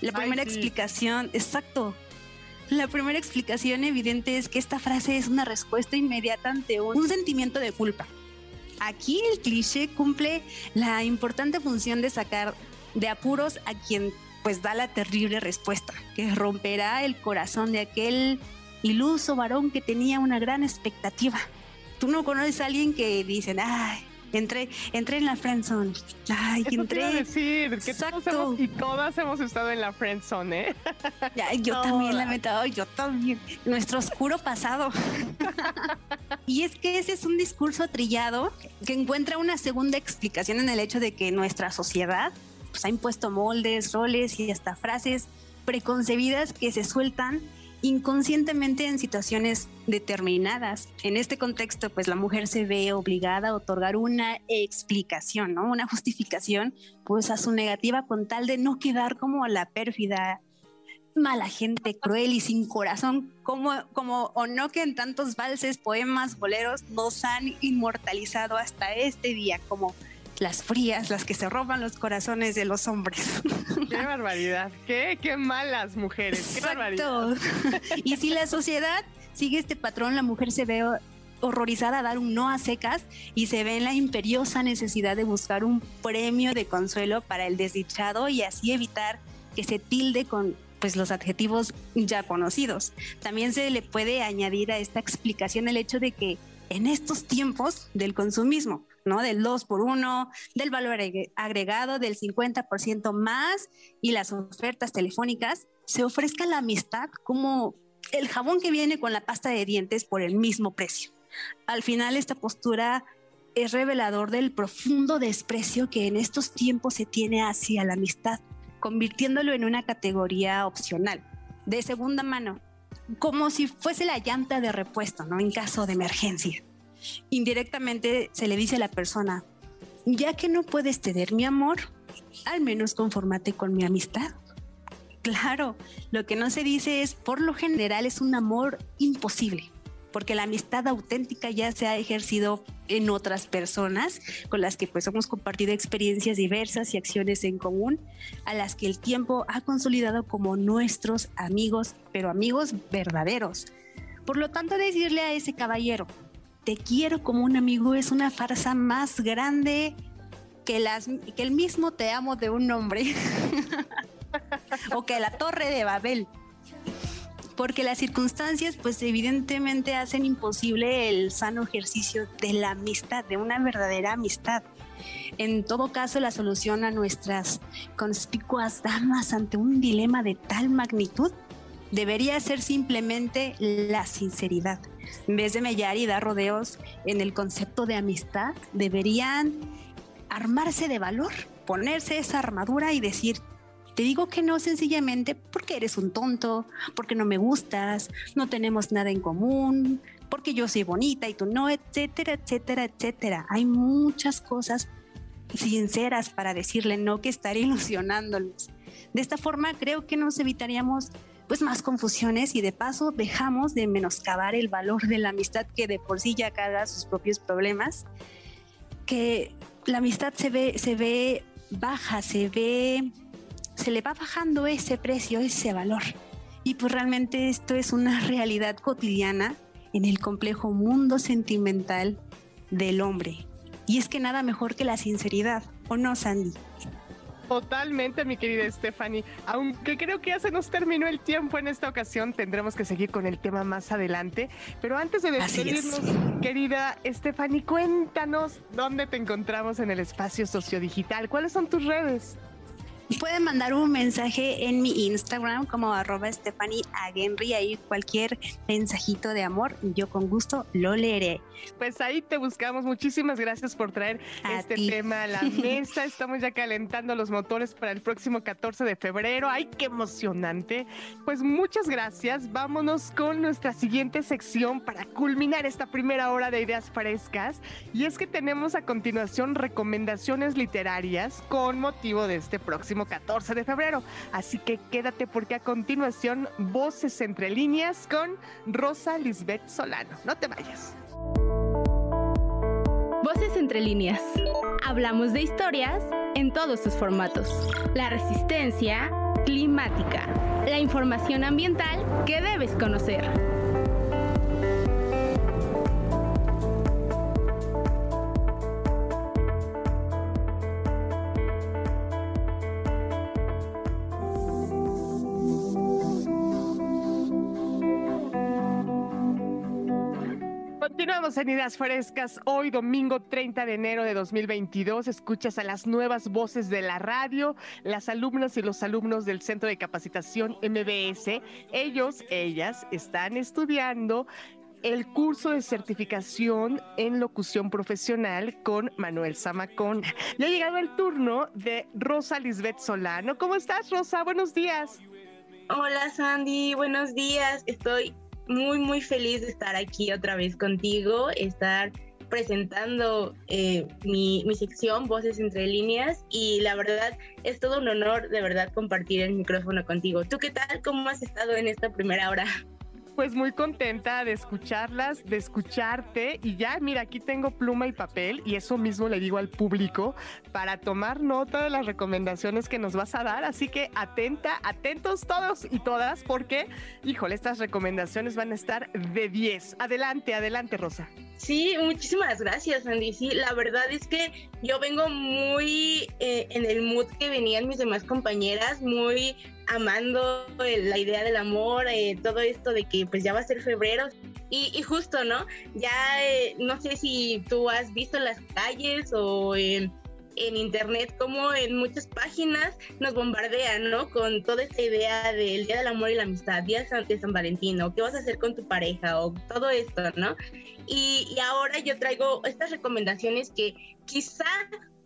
La primera explicación, exacto. La primera explicación evidente es que esta frase es una respuesta inmediata ante un, sentimiento de culpa. Aquí el cliché cumple la importante función de sacar de apuros a quien pues da la terrible respuesta, que romperá el corazón de aquel iluso varón que tenía una gran expectativa. Tú no conoces a alguien que dicen, ay, Entré, entré en la friendzone. Ay, Eso entré. Te decir, que todos hemos, y todas hemos estado en la friendzone, ¿eh? yo también la he metido, yo también. Nuestro oscuro pasado. (laughs) y es que ese es un discurso trillado que encuentra una segunda explicación en el hecho de que nuestra sociedad pues, ha impuesto moldes, roles y hasta frases preconcebidas que se sueltan inconscientemente en situaciones determinadas. En este contexto, pues la mujer se ve obligada a otorgar una explicación, ¿no? Una (laughs) justificación, pues a su negativa con tal de no quedar como la pérfida, mala gente, cruel y sin corazón, como, como o no que en tantos valses, poemas, boleros nos han inmortalizado hasta este día como las frías, las que se roban los corazones de los hombres. (laughs) Qué barbaridad, qué, qué malas mujeres, qué barbaridad. (laughs) Y si la sociedad sigue este patrón, la mujer se ve horrorizada a dar un no a secas y se ve en la imperiosa necesidad de buscar un premio de consuelo para el desdichado y así evitar que se tilde con pues los adjetivos ya conocidos. También se le puede añadir a esta explicación el hecho de que en estos tiempos del consumismo, ¿no? Del 2 por 1, del valor agregado del 50% más y las ofertas telefónicas, se ofrezca la amistad como el jabón que viene con la pasta de dientes por el mismo precio. Al final esta postura es revelador del profundo desprecio que en estos tiempos se tiene hacia la amistad, convirtiéndolo en una categoría opcional, de segunda mano, como si fuese la llanta de repuesto, ¿no? En caso de emergencia. Indirectamente se le dice a la persona, ya que no puedes tener mi amor, al menos conformate con mi amistad. Claro, lo que no se dice es, por lo general, es un amor imposible porque la amistad auténtica ya se ha ejercido en otras personas con las que pues hemos compartido experiencias diversas y acciones en común, a las que el tiempo ha consolidado como nuestros amigos, pero amigos verdaderos. Por lo tanto, decirle a ese caballero, te quiero como un amigo es una farsa más grande que, las, que el mismo te amo de un hombre (laughs) o que la torre de Babel porque las circunstancias pues evidentemente hacen imposible el sano ejercicio de la amistad, de una verdadera amistad. En todo caso, la solución a nuestras conspicuas damas ante un dilema de tal magnitud debería ser simplemente la sinceridad. En vez de mellar y dar rodeos en el concepto de amistad, deberían armarse de valor, ponerse esa armadura y decir, te digo que no sencillamente porque eres un tonto, porque no me gustas, no tenemos nada en común, porque yo soy bonita y tú no, etcétera, etcétera, etcétera. Hay muchas cosas sinceras para decirle no que estar (laughs) ilusionándolos. De esta forma creo que nos evitaríamos pues más confusiones y de paso dejamos de menoscabar el valor de la amistad que de por sí ya carga sus propios problemas, que la amistad se ve, se ve baja, se ve se le va bajando ese precio, ese valor. Y pues realmente esto es una (laughs) realidad cotidiana en el complejo mundo sentimental del hombre. Y es que nada mejor que la sinceridad, ¿o no, Sandy? Totalmente, mi querida Stephanie. Aunque creo que ya se nos terminó el tiempo en esta ocasión, tendremos que seguir con el tema más adelante. Pero antes de despedirnos, querida Stephanie, cuéntanos dónde te encontramos en el espacio sociodigital. ¿Cuáles son tus redes? Pueden mandar un mensaje en mi Instagram como arroba Stephanie Agenry, ahí cualquier mensajito de amor, yo con gusto lo leeré. Pues ahí te buscamos. Muchísimas gracias por traer este tema a la (laughs) mesa. Estamos ya calentando los motores para el próximo 14 de febrero. ¡Ay, qué emocionante! Pues muchas gracias. Vámonos con nuestra siguiente sección para culminar esta primera hora de ideas frescas. Y es que tenemos a continuación recomendaciones literarias con motivo de este próximo 14 de febrero. Así que quédate porque a continuación Voces entre líneas con Rosa Lisbeth Solano. No te vayas. Voces entre líneas. Hablamos de historias en todos sus formatos. La resistencia climática. La información ambiental que debes conocer. Continuamos en Frescas. Hoy, domingo 30 de enero de 2022, escuchas a las nuevas voces de la radio, las alumnas y los alumnos del Centro de Capacitación MBS. Ellos, ellas, están estudiando el curso de certificación en locución profesional con Manuel Zamacón. Ya ha llegado el turno de Rosa Lisbeth Solano. ¿Cómo estás, Rosa? Buenos días. Hola, Sandy. Buenos días. Estoy muy, muy feliz de estar aquí otra vez contigo, estar presentando eh, mi, mi, sección Voces entre líneas y la verdad es todo un honor de verdad compartir el micrófono contigo. ¿Tú qué tal? ¿Cómo has estado en esta primera hora? Pues muy contenta de escucharlas, de escucharte y ya, mira, aquí tengo pluma y papel y eso mismo le digo al público para tomar nota de las recomendaciones que nos vas a dar. Así que atenta, atentos todos y todas porque, híjole, estas recomendaciones van a estar de 10. Adelante, adelante, Rosa. Sí, muchísimas gracias, Andy. Sí, la verdad es que yo vengo muy eh, en el mood que venían mis demás compañeras, muy amando la idea del amor, eh, todo esto de que pues ya va a ser febrero. Y, justo, ¿no? Ya eh, no sé si tú has visto las calles o en internet como en muchas páginas nos bombardean, ¿no? Con toda esta idea del Día del Amor y la Amistad, Día de San, Valentín, o qué vas a hacer con tu pareja, o todo esto, ¿no? Y ahora yo traigo estas recomendaciones que quizá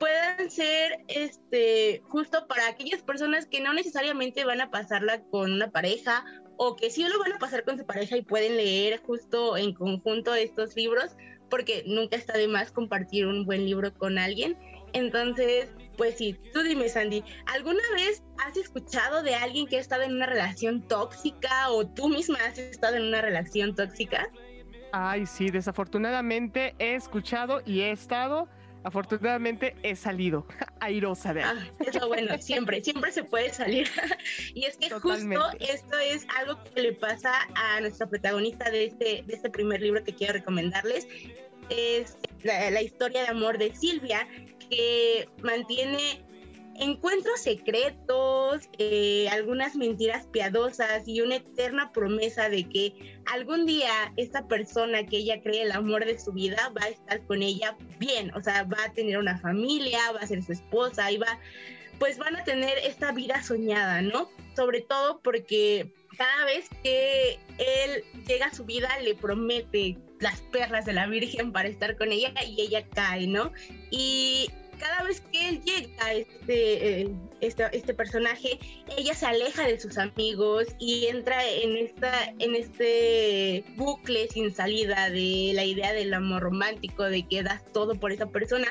puedan ser este justo para aquellas personas que no necesariamente van a pasarla con una pareja o que sí lo van a pasar con su pareja y pueden leer justo en conjunto estos libros, porque nunca está de más compartir un buen libro con alguien. Entonces, pues sí, tú dime, Sandy, ¿alguna vez has escuchado de alguien que ha estado en una relación tóxica o tú misma has estado en una relación tóxica? Ay, sí, desafortunadamente he escuchado y he estado afortunadamente he salido (laughs) airosa de ahí. Ah, eso bueno, siempre, siempre se puede salir. (laughs) y es que justo esto es algo que le pasa a nuestra protagonista de este, de este primer libro que quiero recomendarles. Es la, la historia de amor de Silvia, que mantiene encuentros secretos, eh, algunas mentiras piadosas y una eterna promesa de que algún día esta persona que ella cree el amor de su vida va a estar con ella bien, o sea, va a tener una familia, va a ser su esposa y va, pues van a tener esta vida soñada, ¿no? Sobre todo porque cada vez que él llega a su vida le promete las perlas de la Virgen para estar con ella y ella cae, ¿no? Y cada vez que él llega, este, eh, este, este, personaje, ella se aleja de sus amigos y entra en, esta, en este bucle sin salida de la idea del amor romántico, de que das todo por esa persona.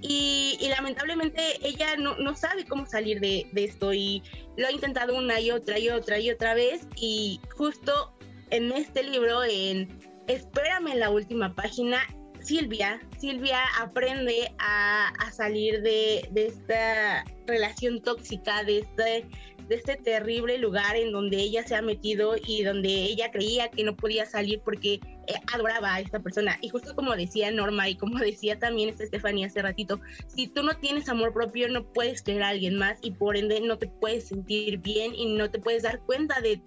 Y, lamentablemente ella no, no, sabe cómo salir de, de esto y lo ha intentado una y otra y otra y otra vez y justo en este libro, en Espérame en la última página, Silvia, Silvia aprende a, salir de, esta relación tóxica, de este, de este terrible lugar en donde ella se ha metido y donde ella creía que no podía salir porque eh, adoraba a esta persona. Y justo como decía Norma y como decía también esta Estefanía hace ratito, si tú no tienes amor propio no puedes querer a alguien más y por ende no te puedes sentir bien y no te puedes dar cuenta de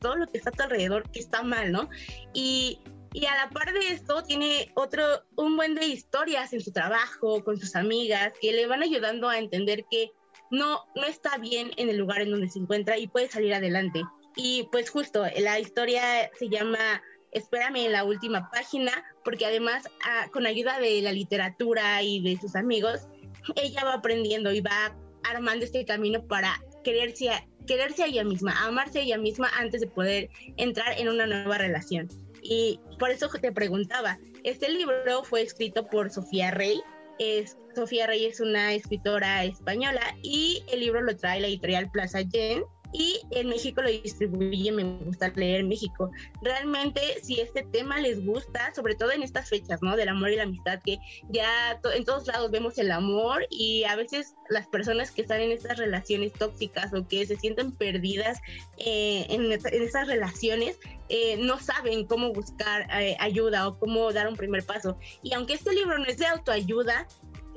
todo lo que está a tu alrededor que está mal, ¿no? Y y a la par de esto, tiene otro, un buen de historias en su trabajo, con sus amigas, que le van ayudando a entender que no, no está bien en el lugar en donde se encuentra y puede salir adelante. Y pues justo, la historia se llama Espérame en la última página, porque además ah, con ayuda de la literatura y de sus amigos, ella va aprendiendo y va armando este camino para quererse, quererse a ella misma, amarse a ella misma antes de poder entrar en una nueva relación. Y por eso te preguntaba, este libro fue escrito por Sofía Rey. Es, Sofía Rey es una escritora española y el libro lo trae la editorial Plaza Yen y en México lo distribuye Me Gusta Leer México. Realmente, si este tema les gusta, sobre todo en estas fechas, ¿no? Del amor y la amistad, que ya en todos lados vemos el amor y a veces las personas que están en estas relaciones tóxicas o que se sienten perdidas eh, en, en, esas relaciones, eh, no saben cómo buscar eh, ayuda o cómo dar un primer paso. Y aunque este libro no es de autoayuda,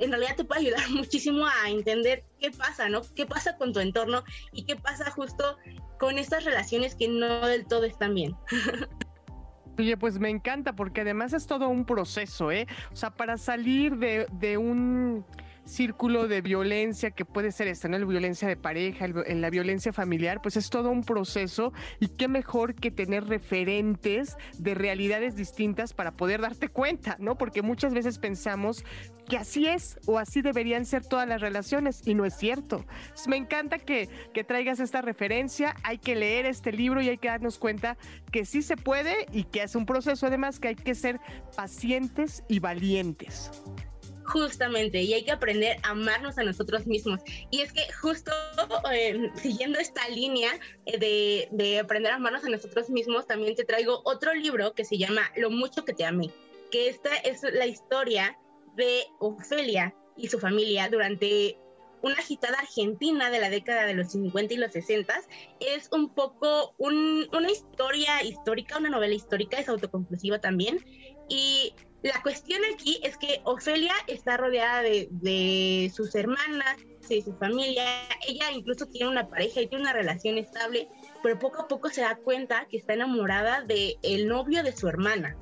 en realidad te puede ayudar (laughs) muchísimo a entender qué pasa, ¿no? ¿Qué pasa con tu entorno y qué pasa justo con estas relaciones que no del todo están bien? (laughs) Oye, pues me encanta porque además es todo un proceso, ¿eh? O sea, para salir de, de un círculo de violencia que puede ser esta, ¿no? La violencia de pareja, en la violencia familiar, pues es todo un proceso y qué mejor que tener referentes de realidades distintas para poder darte cuenta, ¿no? Porque muchas veces pensamos que así es o así deberían ser todas las relaciones y no es cierto. me encanta que, que traigas esta referencia, hay que leer este libro y hay que darnos cuenta que sí se puede y que es un proceso además que hay que ser pacientes y valientes. Justamente, y hay que aprender a amarnos a nosotros mismos. Y es que justo eh, siguiendo esta línea eh, de, de, aprender a amarnos a nosotros mismos, también te traigo otro libro que se llama Lo mucho que te amé, que esta es la historia de Ofelia y su familia durante una agitada argentina de la década de los 50 y los 60. Es un poco una historia histórica, una novela histórica, es autoconclusiva también. Y la cuestión aquí es que Ofelia está rodeada de, sus hermanas, de su familia. Ella incluso tiene una pareja y tiene una relación estable, pero poco a poco se da cuenta que está enamorada del el novio de su hermana.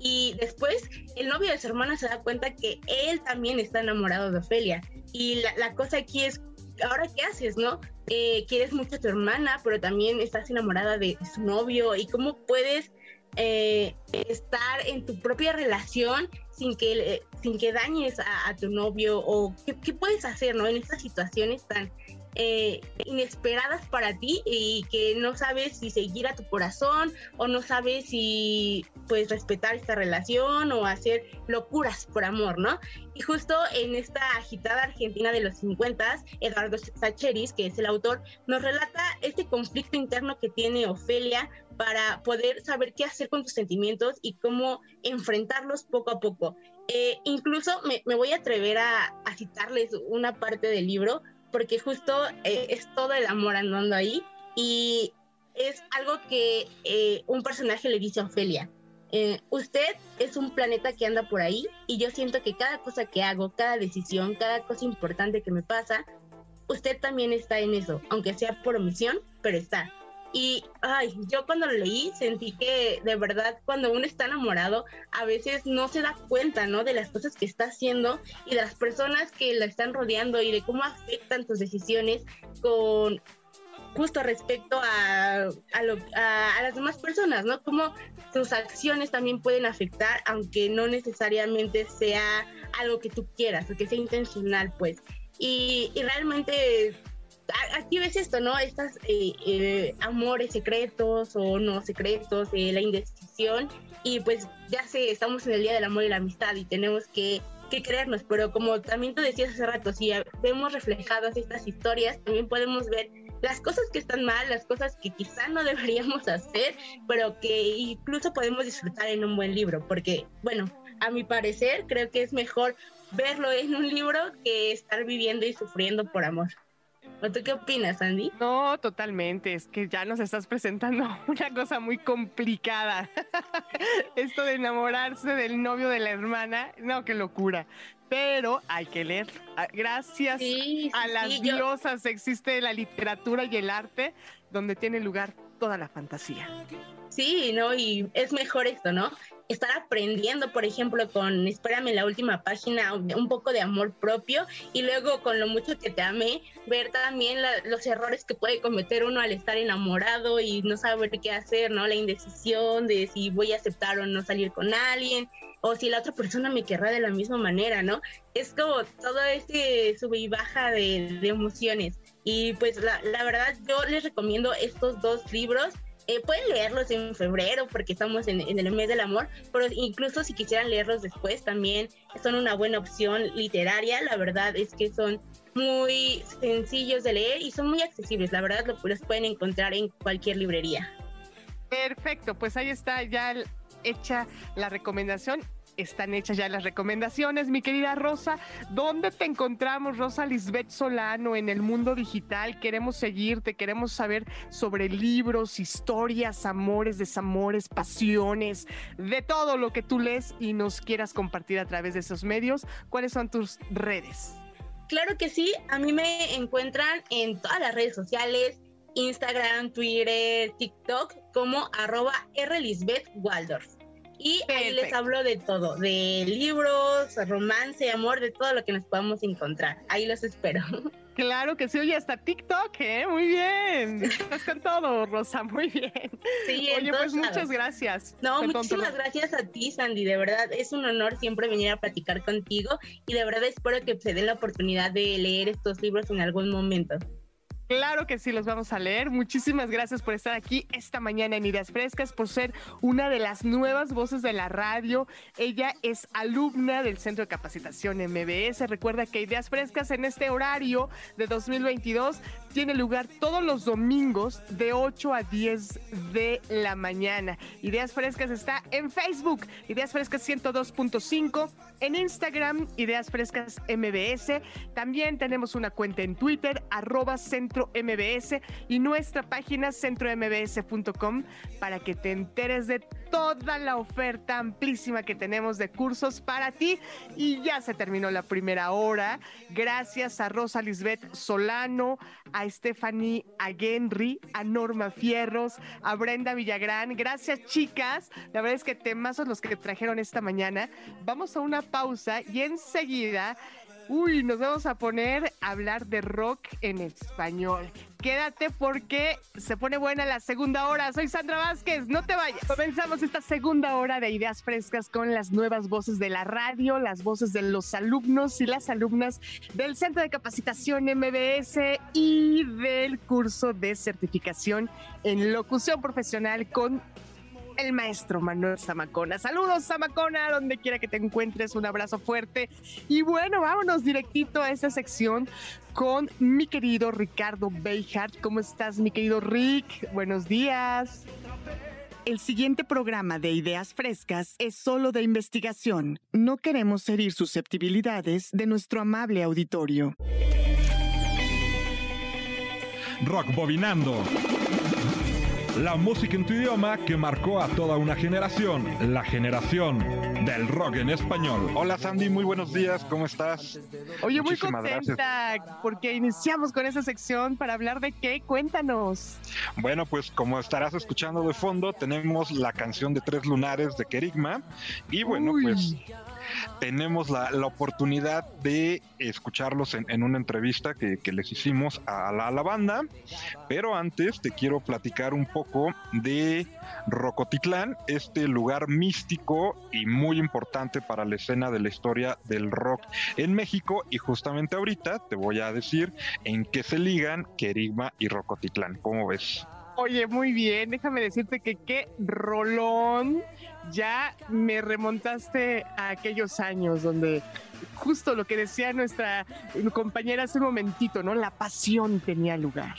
y después el novio de su hermana se da cuenta que él también está enamorado de Ofelia. Y la, cosa aquí es, ¿ahora qué haces, no? Eh, quieres mucho a tu hermana, pero también estás enamorada de, su novio. ¿Y cómo puedes eh, estar en tu propia relación sin que, sin que dañes a, tu novio? ¿O qué, qué, puedes hacer, no? En estas situaciones tan eh, inesperadas para ti y que no sabes si seguir a tu corazón o no sabes si pues respetar esta relación o hacer locuras por amor, ¿no? Y justo en esta agitada Argentina de los 50, Eduardo Sacheris, que es el autor, nos relata este conflicto interno que tiene Ofelia para poder saber qué hacer con tus sentimientos y cómo enfrentarlos poco a poco. Eh, incluso me, voy a atrever a, a citarles una parte del libro porque justo eh, es todo el amor andando ahí y es algo que eh, un personaje le dice a Ofelia. Eh, usted es un planeta que anda por ahí y yo siento que cada cosa que hago, cada decisión, cada cosa importante que me pasa, usted también está en eso, aunque sea por omisión, pero está. Y, ay, yo cuando lo leí sentí que de verdad cuando uno está enamorado a veces no se da cuenta, ¿no? De las cosas que está haciendo y de las personas que la están rodeando y de cómo afectan tus decisiones con justo respecto a, a, las demás personas, ¿no? Cómo tus acciones también pueden afectar, aunque no necesariamente sea algo que tú quieras o que sea intencional, pues. Y realmente aquí ves esto, ¿no? Estas eh, eh, amores secretos o no secretos, eh, la indecisión. Y pues ya sé, estamos en el Día del Amor y la Amistad y tenemos que, que creernos, pero como también tú decías hace rato, si vemos reflejadas estas historias, también podemos ver las cosas que están mal, las cosas que quizá no (laughs) deberíamos hacer, pero que incluso podemos disfrutar en un buen libro, porque, bueno, a mi parecer, creo que es mejor verlo en un libro que estar viviendo y sufriendo por amor. ¿O tú qué opinas, Andy? No, totalmente. Es que ya nos estás presentando (laughs) una cosa muy complicada. (laughs) Esto de enamorarse del novio de la hermana, no, qué locura. Pero hay que leer. Ah, gracias a las diosas existe la literatura y el arte donde tiene lugar toda la fantasía. Sí, ¿no? Y es mejor esto, ¿no? Estar aprendiendo, por ejemplo, con Espérame la última página, un poco de amor propio y luego con lo mucho que te amé, ver también los errores que puede cometer uno al estar enamorado y no saber qué hacer, ¿no? La indecisión de si voy a aceptar o no salir con alguien o si la otra persona me querrá de la misma manera, ¿no? Es como todo este sube y baja de, emociones. Y pues la verdad yo les recomiendo estos dos libros eh, pueden leerlos en febrero porque estamos en, el mes del amor, pero incluso si quisieran leerlos después también son una buena opción literaria. La verdad es que son muy sencillos de leer y son muy accesibles. La verdad lo, los pueden encontrar en cualquier librería. Perfecto, pues ahí está ya hecha la recomendación están hechas ya las recomendaciones, mi querida Rosa. ¿Dónde te encontramos, Rosa Lisbeth Solano, en el mundo digital? Queremos seguirte, queremos saber sobre libros, historias, amores, desamores, pasiones, de todo lo que tú lees y nos quieras compartir a través de esos medios. ¿Cuáles son tus redes? Claro que sí, a mí me encuentran en todas las redes sociales, Instagram, Twitter, TikTok, como arroba Waldorf. Y ahí les hablo de todo, de libros, romance, amor, de todo lo que nos podamos encontrar. Ahí los espero. (laughs) Claro que sí, oye, hasta TikTok, ¿eh? Muy bien. Estás con todo, Rosa, muy bien. Sí, oye, pues muchas gracias. No, muchísimas gracias a ti, Sandy. De verdad, es un honor siempre venir a platicar contigo y de verdad espero que se den la oportunidad de leer estos libros en algún momento. Claro que sí, los vamos a leer. Muchísimas gracias por estar aquí esta mañana en Ideas Frescas, por ser una de las nuevas voces de la radio. Ella es alumna del Centro de Capacitación MBS. Recuerda que Ideas Frescas en este horario de 2022 tiene lugar todos los domingos de 8 a 10 de la mañana. Ideas Frescas está en Facebook, Ideas Frescas 102.5, en Instagram, Ideas Frescas MBS. También tenemos una cuenta en Twitter, arroba Centro MBS y nuestra página centrombs.com para que te enteres de toda la oferta amplísima que tenemos de cursos para ti. Y ya se terminó la primera hora. Gracias a Rosa Lisbeth Solano, a Stephanie Agenry, a Norma Fierros, a Brenda Villagrán. Gracias, chicas. La verdad es que temas son los que trajeron esta mañana. Vamos a una pausa y enseguida Uy, nos vamos a poner a hablar de rock en español. Quédate porque se pone buena la segunda hora. Soy Sandra Vázquez, no te vayas. Comenzamos esta segunda hora de ideas frescas con las nuevas voces de la radio, las voces de los alumnos y las alumnas del Centro de Capacitación MBS y del curso de certificación en locución profesional con el maestro Manuel Zamacona. Saludos, Zamacona, donde quiera que te encuentres, un abrazo fuerte. Y bueno, vámonos directito a esta sección con mi querido Ricardo Beihart. ¿Cómo estás, mi querido Rick? Buenos días. El siguiente programa de Ideas Frescas es solo de investigación. No queremos herir susceptibilidades de nuestro amable auditorio. Rock Bobinando la música en tu idioma que marcó a toda una generación, la generación del rock en español. Hola Sandy, muy buenos días, ¿cómo estás? Oye, muy contenta porque iniciamos con esa sección para hablar de qué, cuéntanos. Bueno, pues como estarás escuchando de fondo, tenemos la canción de Tres Lunares de Kerigma y bueno, pues tenemos la, oportunidad de escucharlos en, una entrevista que, les hicimos a la, a la, banda, pero antes te quiero platicar un de Rocotitlán, este lugar místico y muy importante para la escena de la historia del rock en México. Y justamente ahorita te voy a decir en qué se ligan Querigma y Rocotitlán, ¿cómo ves? Oye, muy bien, déjame decirte que qué rolón. Ya me remontaste a aquellos años donde justo lo que decía nuestra compañera hace un momentito, ¿no? La pasión tenía lugar.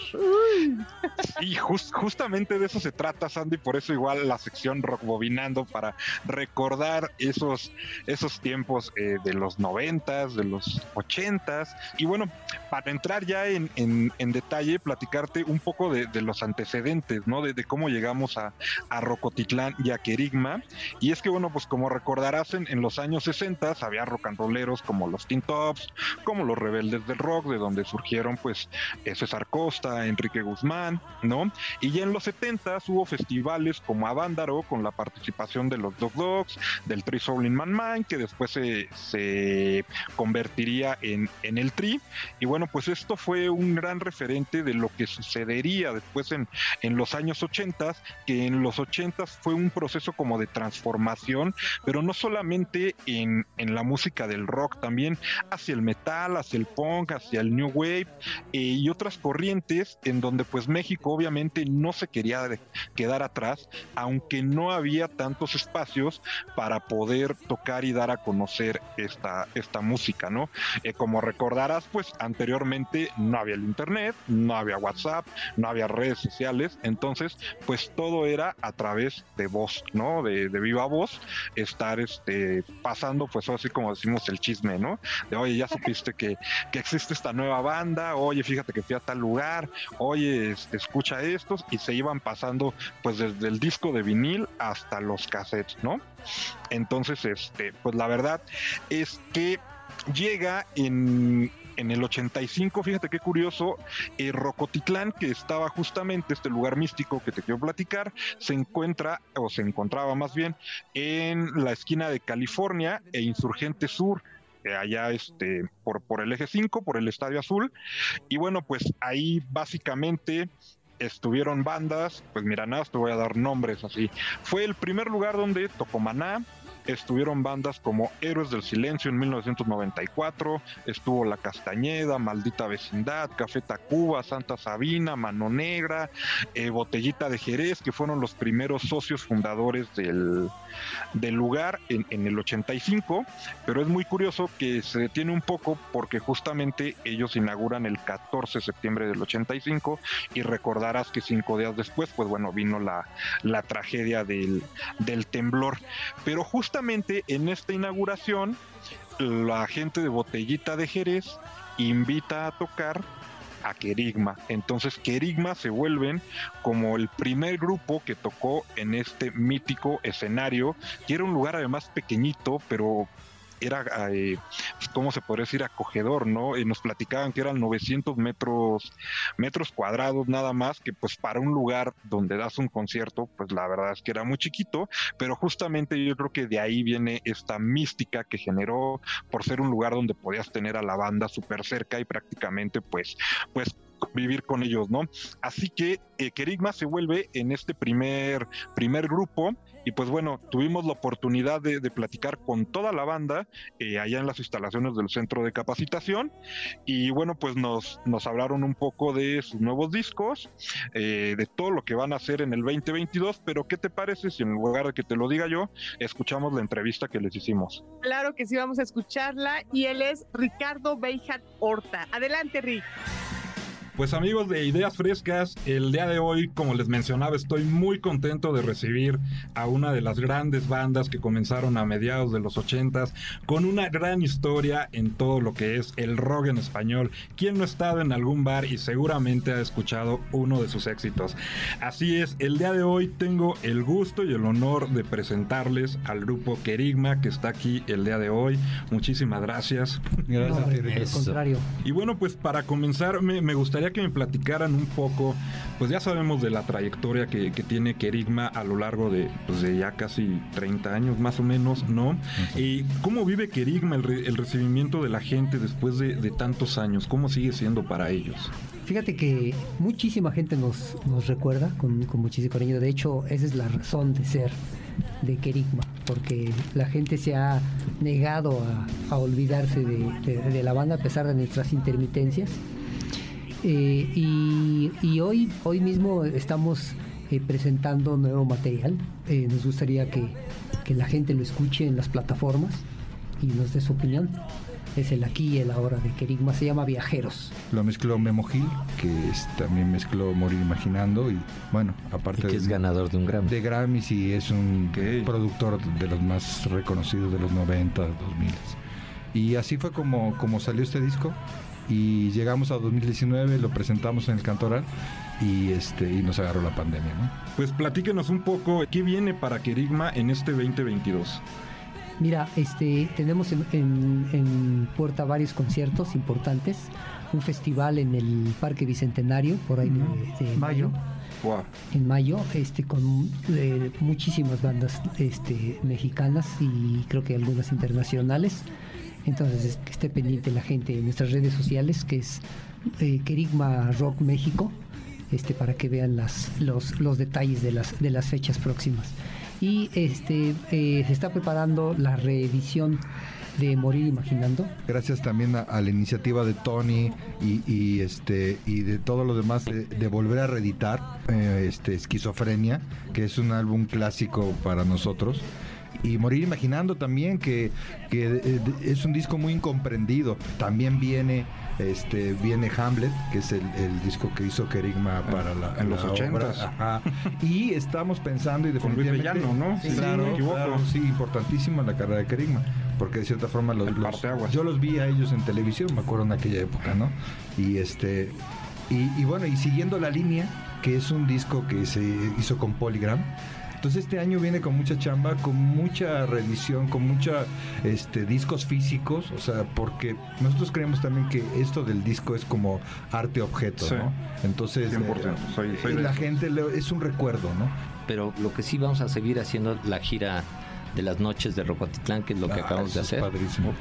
Y justamente de eso se trata, Sandy, por eso igual la sección Rock Bobinando para recordar esos, esos tiempos eh, de los noventas, de los ochentas. Y bueno, para entrar ya en, en, detalle, platicarte un poco de, los antecedentes, ¿no? De, cómo llegamos a, a, Rocotitlán y a Querigma. Y es que, bueno, pues como recordarás, en, en los años 60 había rock and como los Teen Tops, como los Rebeldes del Rock, de donde surgieron pues César Costa, Enrique Guzmán, ¿no? Y ya en los 70 hubo festivales como Avándaro con la participación de los Dog Dogs, del Tri Soul Man Man, que después se, se convertiría en, en el Tri. Y bueno, pues esto fue un gran referente de lo que sucedería después en, en los años 80, que en los 80 fue un proceso como de transformación, pero no solamente en, en la música del rock, también hacia el metal, hacia el punk, hacia el new wave eh, y otras corrientes en donde pues México obviamente no se quería quedar atrás, aunque no había tantos espacios para poder tocar y dar a conocer esta, esta música, ¿no? Eh, como recordarás, pues anteriormente no había el internet, no había WhatsApp, no había redes sociales, entonces pues todo era a través de voz, ¿no? De, de viva voz, estar este, pasando pues así como decimos el chisme ¿no? De oye, ya supiste que, existe esta nueva banda, oye, fíjate que fui a tal lugar, oye, este, escucha estos, y se iban pasando pues desde el disco de vinil hasta los cassettes, ¿no? Entonces, este, pues la verdad es que llega en, en el 85, fíjate qué curioso, eh, Rocotitlán, que estaba justamente este lugar místico que te quiero platicar, se encuentra, o se encontraba más bien, en la esquina de California e Insurgente Sur. Eh, allá este, por, por el eje 5, por el Estadio Azul. Y bueno, pues ahí básicamente estuvieron bandas, pues mira, nada, te voy a dar nombres así. Fue el primer lugar donde tocó Maná, estuvieron bandas como Héroes del Silencio en 1994, estuvo La Castañeda, Maldita Vecindad, Café Tacuba, Santa Sabina, Mano Negra, eh, Botellita de Jerez, que fueron los primeros socios fundadores del, del lugar en, el 85, pero es muy curioso que se detiene un poco porque justamente ellos inauguran el 14 de septiembre del 85 y recordarás que cinco días después, pues bueno, vino la, la tragedia del, del temblor, pero justamente en esta inauguración, la gente de Botellita de Jerez invita a tocar a Kerigma. Entonces Kerigma se vuelven como el primer grupo que tocó en este mítico escenario, que era un lugar además pequeñito, pero era, eh, ¿cómo se podría decir? Acogedor, ¿no? Y nos platicaban que eran 900 metros, metros cuadrados nada más, que pues para un lugar donde das un concierto, pues la verdad es que era muy chiquito, pero justamente yo creo que de ahí viene esta mística que generó por ser un lugar donde podías tener a la banda súper cerca y prácticamente pues, pues vivir con ellos, ¿no? Así que eh, Kerigma se vuelve en este primer, primer grupo y pues bueno, tuvimos la oportunidad de, platicar con toda la banda eh, allá en las instalaciones del centro de capacitación y bueno, pues nos, hablaron un poco de sus nuevos discos, eh, de todo lo que van a hacer en el 2022, pero ¿qué te parece si en lugar de que te lo diga yo, escuchamos la entrevista que les hicimos? Claro que sí, vamos a escucharla y él es Ricardo Beijat Horta. Adelante, Rick. Pues amigos de Ideas Frescas, el día de hoy, como les mencionaba, estoy muy contento de recibir a una de las grandes bandas que comenzaron a mediados de los ochentas con una gran historia en todo lo que es el rock en español. ¿Quién no ha estado en algún bar y seguramente ha escuchado uno de sus éxitos? Así es, el día de hoy tengo el gusto y el honor de presentarles al grupo Kerigma que está aquí el día de hoy. Muchísimas gracias. Gracias, Al contrario. Y bueno, pues para comenzar me, me gustaría que me platicaran un poco, pues ya sabemos de la trayectoria que, tiene Kerigma a lo largo de, pues de, ya casi 30 años más o menos, ¿no? Y cómo vive Kerigma el, recibimiento de la gente después de, tantos años, cómo sigue siendo para ellos. Fíjate que muchísima gente nos, nos recuerda con, con muchísimo cariño, de hecho esa es la razón de ser de Kerigma, porque la gente se ha negado a, olvidarse de, la banda a pesar de nuestras intermitencias eh, y, hoy, hoy mismo estamos eh, presentando nuevo material. Eh, nos gustaría que, la gente lo escuche en las plataformas y nos dé su opinión. Es el aquí y el ahora de Kerigma, se llama Viajeros. Lo mezcló Memo Gil, que también mezcló Morir Imaginando y bueno, aparte que es ganador de un Grammy. De Grammys y es un productor de los más reconocidos de los 90, 2000. Y así fue como, como salió este disco y llegamos a 2019, lo presentamos en el Cantoral y este y nos agarró la pandemia, ¿no? Pues platíquenos un poco qué viene para Kerigma en este 2022. Mira, este tenemos en, puerta varios conciertos importantes, un festival en el Parque Bicentenario por ahí de, mayo. En mayo, este, con eh, muchísimas bandas este, mexicanas y creo que algunas internacionales. Entonces, esté pendiente la gente en nuestras redes sociales, que es eh, Kerigma Rock México, este, para que vean las, los, los detalles de las, de las fechas próximas. Y este, eh, se está preparando la reedición de Morir Imaginando. Gracias también a, la iniciativa de Tony y, este y de todo lo demás de, volver a reeditar eh, este Esquizofrenia, que es un álbum clásico para nosotros y Morir Imaginando también, que, eh, es un disco muy incomprendido. También viene este viene Hamlet, que es el, disco que hizo Kerigma para la, en los ochentas. Y estamos pensando y definitivamente... ¿no? Sí, claro, sí, importantísimo en la carrera de Kerigma, porque de cierta forma los, yo los vi a ellos en televisión, me acuerdo en aquella época, ¿no? Y este y, y bueno, y siguiendo la línea, que es un disco que se hizo con Polygram, entonces este año viene con mucha chamba, con mucha reedición, con mucha este, discos físicos, o sea, porque nosotros creemos también que esto del disco es como arte objeto, ¿no? Entonces eh, la gente es un recuerdo, ¿no? Pero lo que sí vamos a seguir haciendo la gira de las noches de Rocotitlán, que es lo que ah, acabamos de hacer. Padrísimo.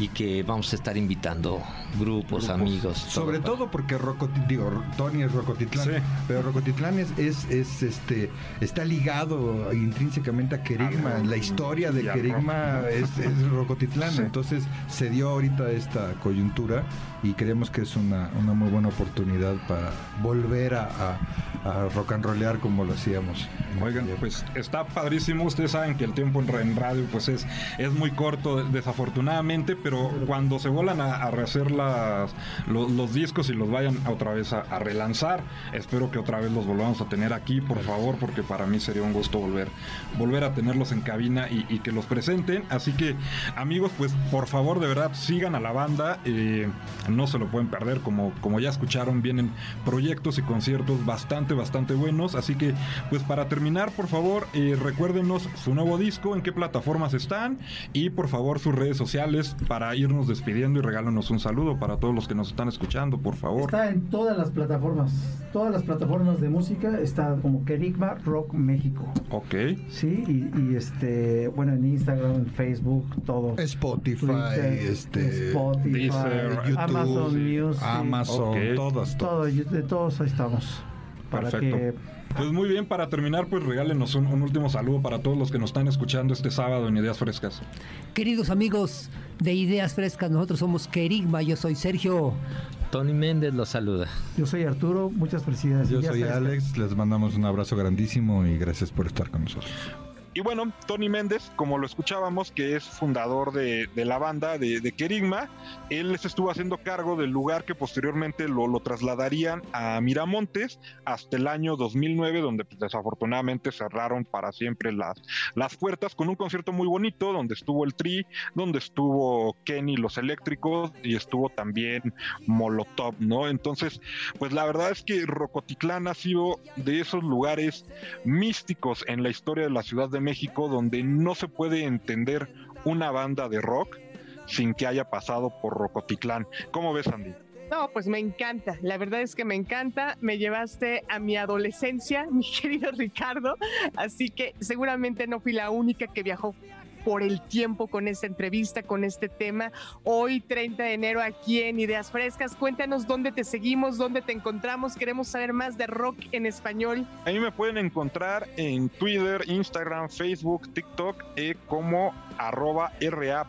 Y que vamos a estar invitando grupos, amigos. Sobre todo, porque Rocotitlán, digo, Tony es Rocotitlán, pero Rocotitlán es, es, este, está ligado intrínsecamente a Querigma. Ah, la historia de Querigma es, Rocotitlán. Entonces se dio ahorita esta coyuntura y creemos que es una, una muy buena oportunidad para volver a, a, rock and rollear como lo hacíamos. Oigan, pues está padrísimo. Ustedes saben que el tiempo en, radio pues es, es muy corto, desafortunadamente, pero cuando se vuelan a, rehacer las, los, discos y los vayan otra vez a, relanzar, espero que otra vez los volvamos a tener aquí, por favor, porque para mí sería un gusto volver, volver a tenerlos en cabina y, que los presenten. Así que, amigos, pues por favor, de verdad, sigan a la banda. Eh, no se lo pueden perder. Como, como ya escucharon, vienen proyectos y conciertos bastante, bastante buenos. Así que, pues para terminar, por favor, eh, recuérdenos su nuevo disco, en qué plataformas están y por favor sus redes sociales para irnos despidiendo y regálanos un saludo para todos los que nos están escuchando, por favor. Está en todas las plataformas, todas las plataformas de música, está como Kerigma Rock México. Ok. Sí, y, este, bueno, en Instagram, en Facebook, todo. Spotify, este, Spotify, Amazon Music, Amazon, todas, todas. de todos ahí estamos. Para Perfecto. Pues muy bien, para terminar, pues regálenos un, un, último saludo para todos los que nos están escuchando este sábado en Ideas Frescas. Queridos amigos de Ideas Frescas, nosotros somos Kerigma, yo soy Sergio. Tony Méndez los saluda. Yo soy Arturo, muchas felicidades. Yo soy Alex, les mandamos un abrazo grandísimo y gracias por estar con nosotros. Y bueno, Tony Méndez, como lo escuchábamos, que es fundador de, la banda de, de, Kerigma, él les estuvo haciendo cargo del lugar que posteriormente lo, lo trasladarían a Miramontes hasta el año 2009, donde pues, desafortunadamente cerraron para siempre las, las puertas con un concierto muy bonito, donde estuvo el Tri, donde estuvo Kenny los Eléctricos y estuvo también Molotov, ¿no? Entonces, pues la verdad es que Rocotitlán ha sido de esos lugares místicos en la historia de la Ciudad de México donde no se puede entender una banda de rock sin que haya pasado por Rocotitlán. ¿Cómo ves, Andy? No, pues me encanta, la verdad es que me encanta, me llevaste a mi adolescencia, (laughs) mi querido Ricardo, así que seguramente no fui la única que viajó por el tiempo con esta entrevista, con este tema. Hoy, 30 de enero, aquí en Ideas Frescas. Cuéntanos dónde te seguimos, dónde te encontramos. Queremos saber más de rock en español. A mí me pueden encontrar en Twitter, Instagram, Facebook, TikTok eh, como arroba RA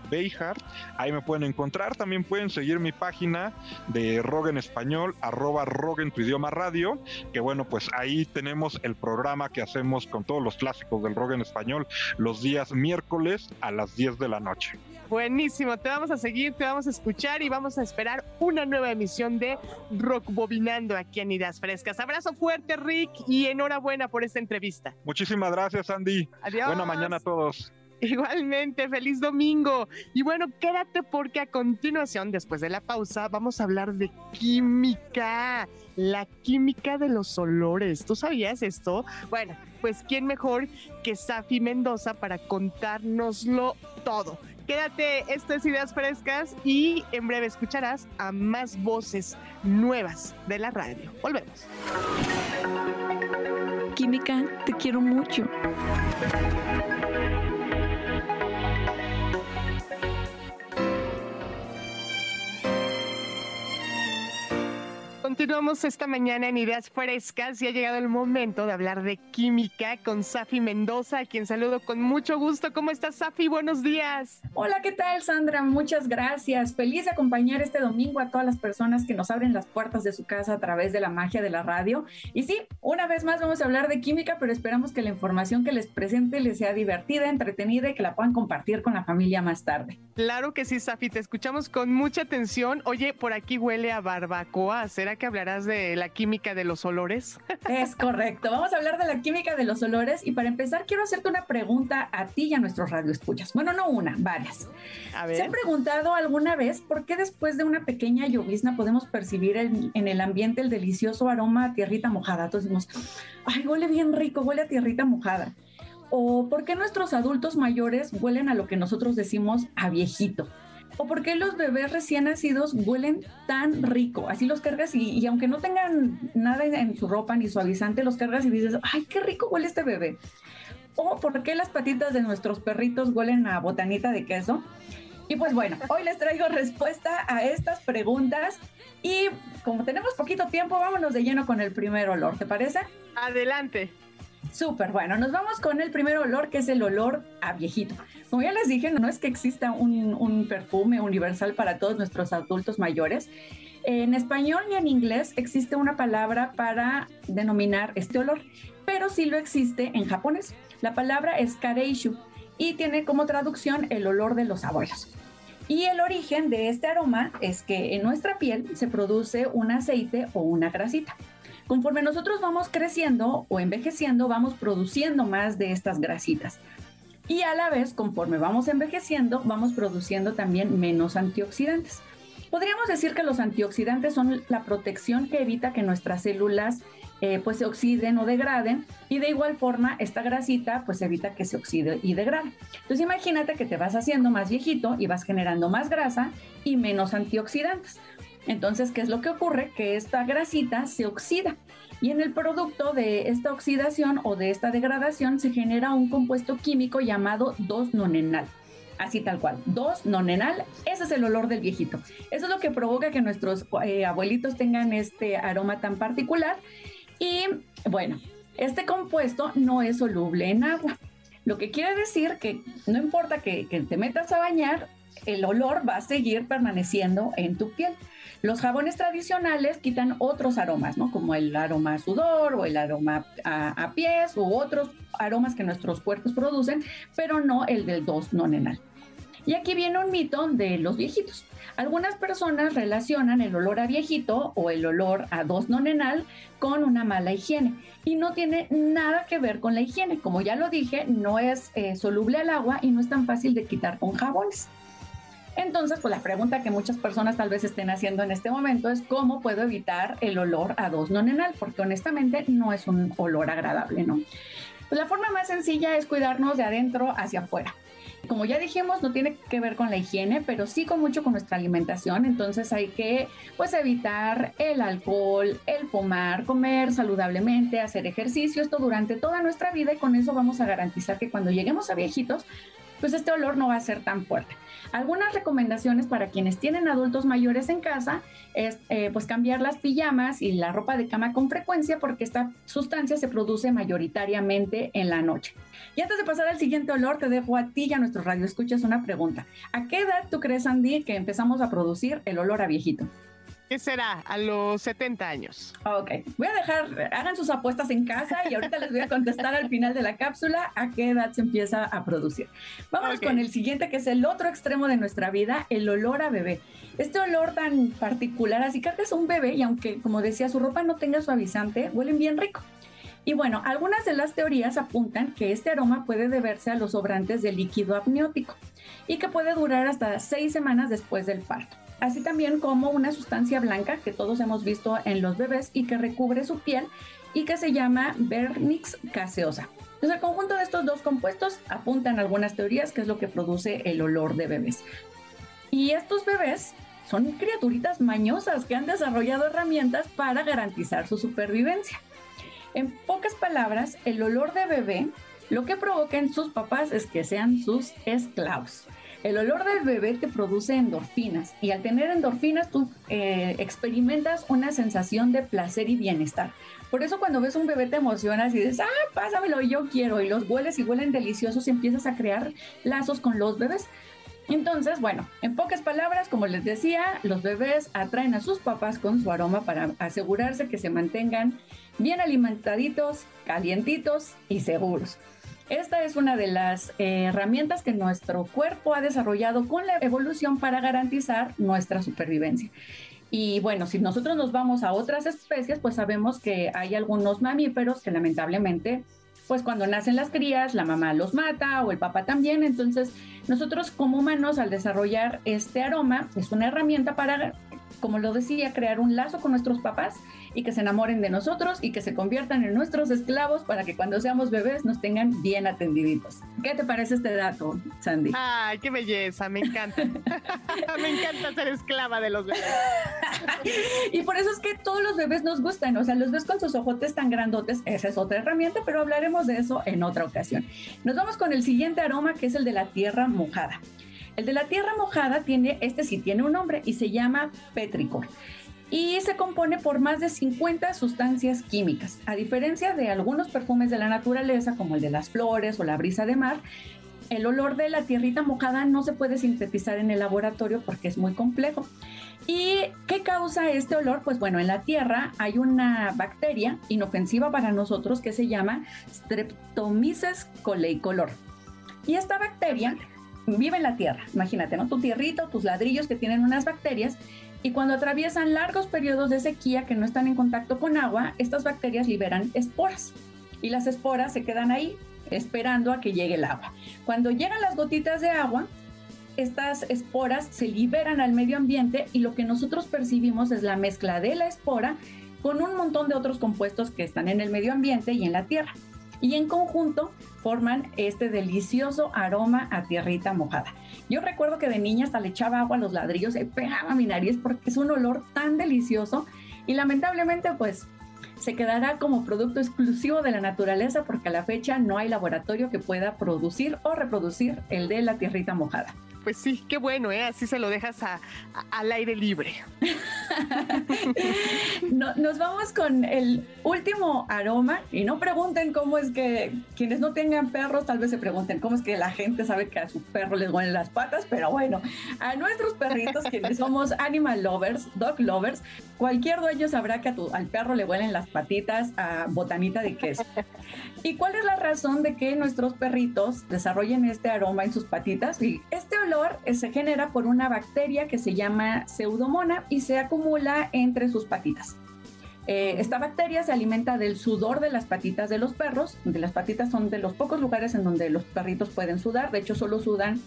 Ahí me pueden encontrar. También pueden seguir mi página de rock en español, arroba rock en tu idioma radio. Que bueno, pues ahí tenemos el programa que hacemos con todos los clásicos del rock en español los días miércoles a las 10 de la noche. Buenísimo, te vamos a seguir, te vamos a escuchar y vamos a esperar una nueva emisión de Rock Bobinando aquí en Ideas Frescas. Abrazo fuerte, Rick, y enhorabuena por esta entrevista. Muchísimas gracias, Andy. Adiós. Buena mañana a todos. Igualmente, feliz domingo. Y bueno, quédate porque a continuación, después de la pausa, vamos a hablar de química, la química de los olores. ¿Tú sabías esto? Bueno, pues quién mejor que Safi Mendoza para contárnoslo todo. Quédate, estas Ideas Frescas y en breve escucharás a más voces nuevas de la radio. Volvemos. Química, te quiero mucho. Continuamos esta mañana en Ideas Frescas y ha llegado el momento de hablar de química con Safi Mendoza, a quien saludo con mucho gusto. ¿Cómo estás, Safi? Buenos días. Hola, ¿qué tal, Sandra? Muchas gracias. Feliz de acompañar este domingo a todas las personas que nos abren las puertas de su casa a través de la magia de la radio. Y sí, una vez más vamos a hablar de química, pero esperamos que la información que les presente les sea divertida, entretenida y que la puedan compartir con la familia más tarde. Claro que sí, Safi, te escuchamos con mucha atención. Oye, por aquí huele a barbacoa. ¿Será que hablarás de la química de los olores? Es correcto. Vamos a hablar de la química de los olores y para empezar quiero hacerte una pregunta a ti y a nuestros radioescuchas. Bueno, no una, varias. ¿Se han preguntado alguna vez por qué después de una pequeña llovizna podemos percibir en, el ambiente el delicioso aroma a tierrita mojada? Entonces decimos, ay, huele bien rico, huele a tierrita mojada. ¿O por qué nuestros adultos mayores huelen a lo que nosotros decimos a viejito? ¿O por qué los bebés recién nacidos huelen tan rico? Así los cargas y, aunque no tengan nada en su ropa ni suavizante, los cargas y dices, ay, qué rico huele este bebé. ¿O por qué las patitas de nuestros perritos huelen a botanita de queso? Y pues bueno, hoy les traigo respuesta a estas preguntas y como tenemos poquito tiempo, vámonos de lleno con el primer olor, ¿te parece? Adelante. Súper, bueno, nos vamos con el primer olor que es el olor a viejito. Como ya les dije, no es que exista un, perfume universal para todos nuestros adultos mayores. En español y en inglés existe una palabra para denominar este olor, pero sí lo existe en japonés. La palabra es kareishu y tiene como traducción el olor de los abuelos. Y el origen de este aroma es que en nuestra piel se produce un aceite o una grasita. Conforme nosotros vamos creciendo o envejeciendo, vamos produciendo más de estas grasitas. Y a la vez, conforme vamos envejeciendo, vamos produciendo también menos antioxidantes. Podríamos decir que los antioxidantes son la protección que evita que nuestras células eh, pues se oxiden o degraden y de igual forma esta grasita pues evita que se oxide y degrade. Entonces imagínate que te vas haciendo más viejito y vas generando más grasa y menos antioxidantes. Entonces, ¿qué es lo que ocurre? Que esta grasita se oxida y en el producto de esta oxidación o de esta degradación se genera un compuesto químico llamado 2-nonenal así tal cual. Dos, nonenal, ese es el olor del viejito. Eso es lo que provoca que nuestros eh, abuelitos tengan este aroma tan particular. Y bueno, este compuesto no es soluble en agua. Lo que quiere decir que no importa que te metas a bañar, el olor va a seguir permaneciendo en tu piel. Los jabones tradicionales quitan otros aromas, ¿no? Como el aroma a sudor o el aroma a, pies u otros aromas que nuestros cuerpos producen, pero no el del 2-nonenal. Y aquí viene un mito de los viejitos. Algunas personas relacionan el olor a viejito o el olor a 2-nonenal con una mala higiene y no tiene nada que ver con la higiene. Como ya lo dije, no es eh, soluble al agua y no es tan fácil de quitar con jabones. Entonces, pues la pregunta que muchas personas tal vez estén haciendo en este momento es cómo puedo evitar el olor a dos nonenal, porque honestamente no es un olor agradable, ¿no? Pues la forma más sencilla es cuidarnos de adentro hacia afuera. Como ya dijimos, no tiene que ver con la higiene, pero sí con mucho con nuestra alimentación. Entonces hay que pues evitar el alcohol, el fumar, comer saludablemente, hacer ejercicio, esto durante toda nuestra vida y con eso vamos a garantizar que cuando lleguemos a viejitos pues este olor no va a ser tan fuerte. Algunas recomendaciones para quienes tienen adultos mayores en casa es eh, pues cambiar las pijamas y la ropa de cama con frecuencia porque esta sustancia se produce mayoritariamente en la noche. Y antes de pasar al siguiente olor, te dejo a ti y a nuestro radio escuchas una pregunta. ¿A qué edad tú crees, Andy, que empezamos a producir el olor a viejito? ¿Qué será? A los 70 años. Ok. Voy a dejar, hagan sus apuestas en casa y ahorita les voy a contestar al final de la cápsula a qué edad se empieza a producir. Vámonos con el siguiente, que es el otro extremo de nuestra vida, el olor a bebé. Este olor tan particular, así que es un bebé y aunque, como decía, su ropa no tenga suavizante, huelen bien rico. Y bueno, algunas de las teorías apuntan que este aroma puede deberse a los sobrantes de líquido amniótico y que puede durar hasta seis semanas después del parto así también como una sustancia blanca que todos hemos visto en los bebés y que recubre su piel y que se llama Vernix caseosa. Entonces, el conjunto de estos dos compuestos apuntan algunas teorías que es lo que produce el olor de bebés. Y estos bebés son criaturitas mañosas que han desarrollado herramientas para garantizar su supervivencia. En pocas palabras, el olor de bebé lo que provoca en sus papás es que sean sus esclavos. El olor del bebé te produce endorfinas y al tener endorfinas tú eh, experimentas una sensación de placer y bienestar. Por eso cuando ves un bebé te emocionas y dices, ah, pásamelo, yo quiero, y los hueles y huelen deliciosos y empiezas a crear lazos con los bebés. Entonces, bueno, en pocas palabras, como les decía, los bebés atraen a sus papás con su aroma para asegurarse que se mantengan bien alimentaditos, calientitos y seguros. Esta es una de las eh, herramientas que nuestro cuerpo ha desarrollado con la evolución para garantizar nuestra supervivencia. Y bueno, si nosotros nos vamos a otras especies, pues sabemos que hay algunos mamíferos que lamentablemente, pues cuando nacen las crías, la mamá los mata o el papá también. Entonces, nosotros como humanos, al desarrollar este aroma, es una herramienta para, como lo decía, crear un lazo con nuestros papás y que se enamoren de nosotros y que se conviertan en nuestros esclavos para que cuando seamos bebés nos tengan bien atendiditos. ¿Qué te parece este dato, Sandy? Ay, qué belleza, me encanta. (laughs) me encanta ser esclava de los bebés. (laughs) y por eso es que todos los bebés nos gustan, o sea, los ves con sus ojotes tan grandotes, esa es otra herramienta, pero hablaremos de eso en otra ocasión. Nos vamos con el siguiente aroma que es el de la tierra mojada. El de la tierra mojada tiene, este sí tiene un nombre y se llama petricor y se compone por más de 50 sustancias químicas. A diferencia de algunos perfumes de la naturaleza, como el de las flores o la brisa de mar, el olor de la tierrita mojada no se puede sintetizar en el laboratorio porque es muy complejo. ¿Y qué causa este olor? Pues bueno, en la tierra hay una bacteria inofensiva para nosotros que se llama Streptomyces color Y esta bacteria vive en la tierra. Imagínate, ¿no? Tu tierrito, tus ladrillos que tienen unas bacterias y cuando atraviesan largos periodos de sequía que no están en contacto con agua, estas bacterias liberan esporas y las esporas se quedan ahí esperando a que llegue el agua. Cuando llegan las gotitas de agua, estas esporas se liberan al medio ambiente y lo que nosotros percibimos es la mezcla de la espora con un montón de otros compuestos que están en el medio ambiente y en la tierra. Y en conjunto forman este delicioso aroma a tierrita mojada. Yo recuerdo que de niña hasta le echaba agua a los ladrillos y pegaba mi nariz porque es un olor tan delicioso y lamentablemente pues se quedará como producto exclusivo de la naturaleza porque a la fecha no hay laboratorio que pueda producir o reproducir el de la tierrita mojada pues sí, qué bueno, ¿eh? Así se lo dejas al aire libre. (laughs) nos vamos con el último aroma y no pregunten cómo es que quienes no tengan perros tal vez se pregunten cómo es que la gente sabe que a su perro les huelen las patas, pero bueno, a nuestros perritos quienes somos animal lovers, dog lovers, cualquier dueño sabrá que a tu, al perro le huelen las patitas a botanita de queso. ¿Y cuál es la razón de que nuestros perritos desarrollen este aroma en sus patitas? Y este olor eh, se genera por una bacteria que se llama pseudomona y se acumula entre sus patitas. Eh, esta bacteria se alimenta del sudor de las patitas de los perros. De las patitas son de los pocos lugares en donde los perritos pueden sudar. De hecho, solo sudan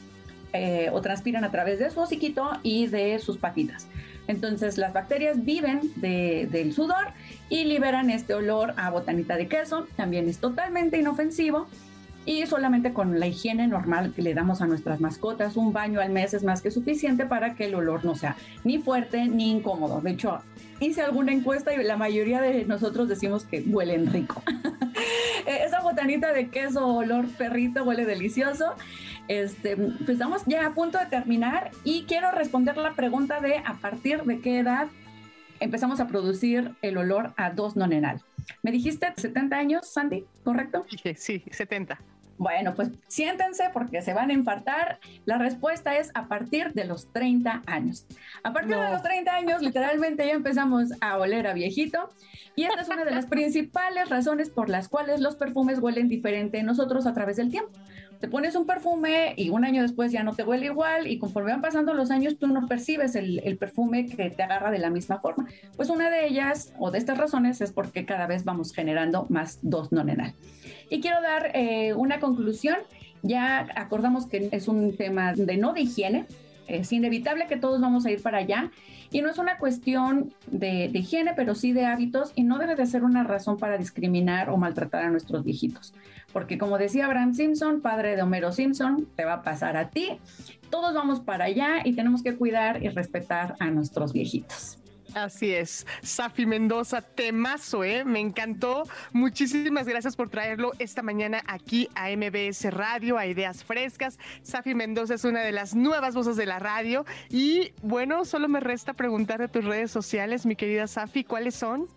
eh, o transpiran a través de su hociquito y de sus patitas. Entonces, las bacterias viven del sudor y liberan este olor a botanita de queso. También es totalmente inofensivo y solamente con la higiene normal que le damos a nuestras mascotas, un baño al mes es más que suficiente para que el olor no sea ni fuerte ni incómodo. De hecho, hice alguna encuesta y la mayoría de nosotros decimos que huelen rico. (laughs) Eh, esa botanita de queso olor perrito huele delicioso. Este, pues estamos ya a punto de terminar y quiero responder la pregunta de a partir de qué edad empezamos a producir el olor a dos nonenal. Me dijiste 70 años, Sandy, ¿correcto? Sí, 70. Bueno, pues siéntense porque se van a infartar. La respuesta es a partir de los 30 años. A partir de los 30 años, literalmente ya empezamos a oler a viejito. Y esta es una de las (laughs) principales razones por las cuales los perfumes huelen diferente en nosotros a través del tiempo. Te pones un perfume y un año después ya no te huele igual y conforme van pasando los años tú no percibes el, el perfume que te agarra de la misma forma. Pues una de ellas o de estas razones es porque cada vez vamos generando más dos nonenal. Y quiero dar eh, una conclusión. Ya acordamos que es un tema de no de higiene. Es inevitable que todos vamos a ir para allá. Y no es una cuestión de, de higiene, pero sí de hábitos. Y no debe de ser una razón para discriminar o maltratar a nuestros viejitos. Porque como decía Abraham Simpson, padre de Homero Simpson, te va a pasar a ti. Todos vamos para allá y tenemos que cuidar y respetar a nuestros viejitos. Así es, Safi Mendoza, temazo, ¿eh? Me encantó. Muchísimas gracias por traerlo esta mañana aquí a MBS Radio, a Ideas Frescas. Safi Mendoza es una de las nuevas voces de la radio. Y bueno, solo me resta preguntar de tus redes sociales, mi querida Safi, ¿cuáles son?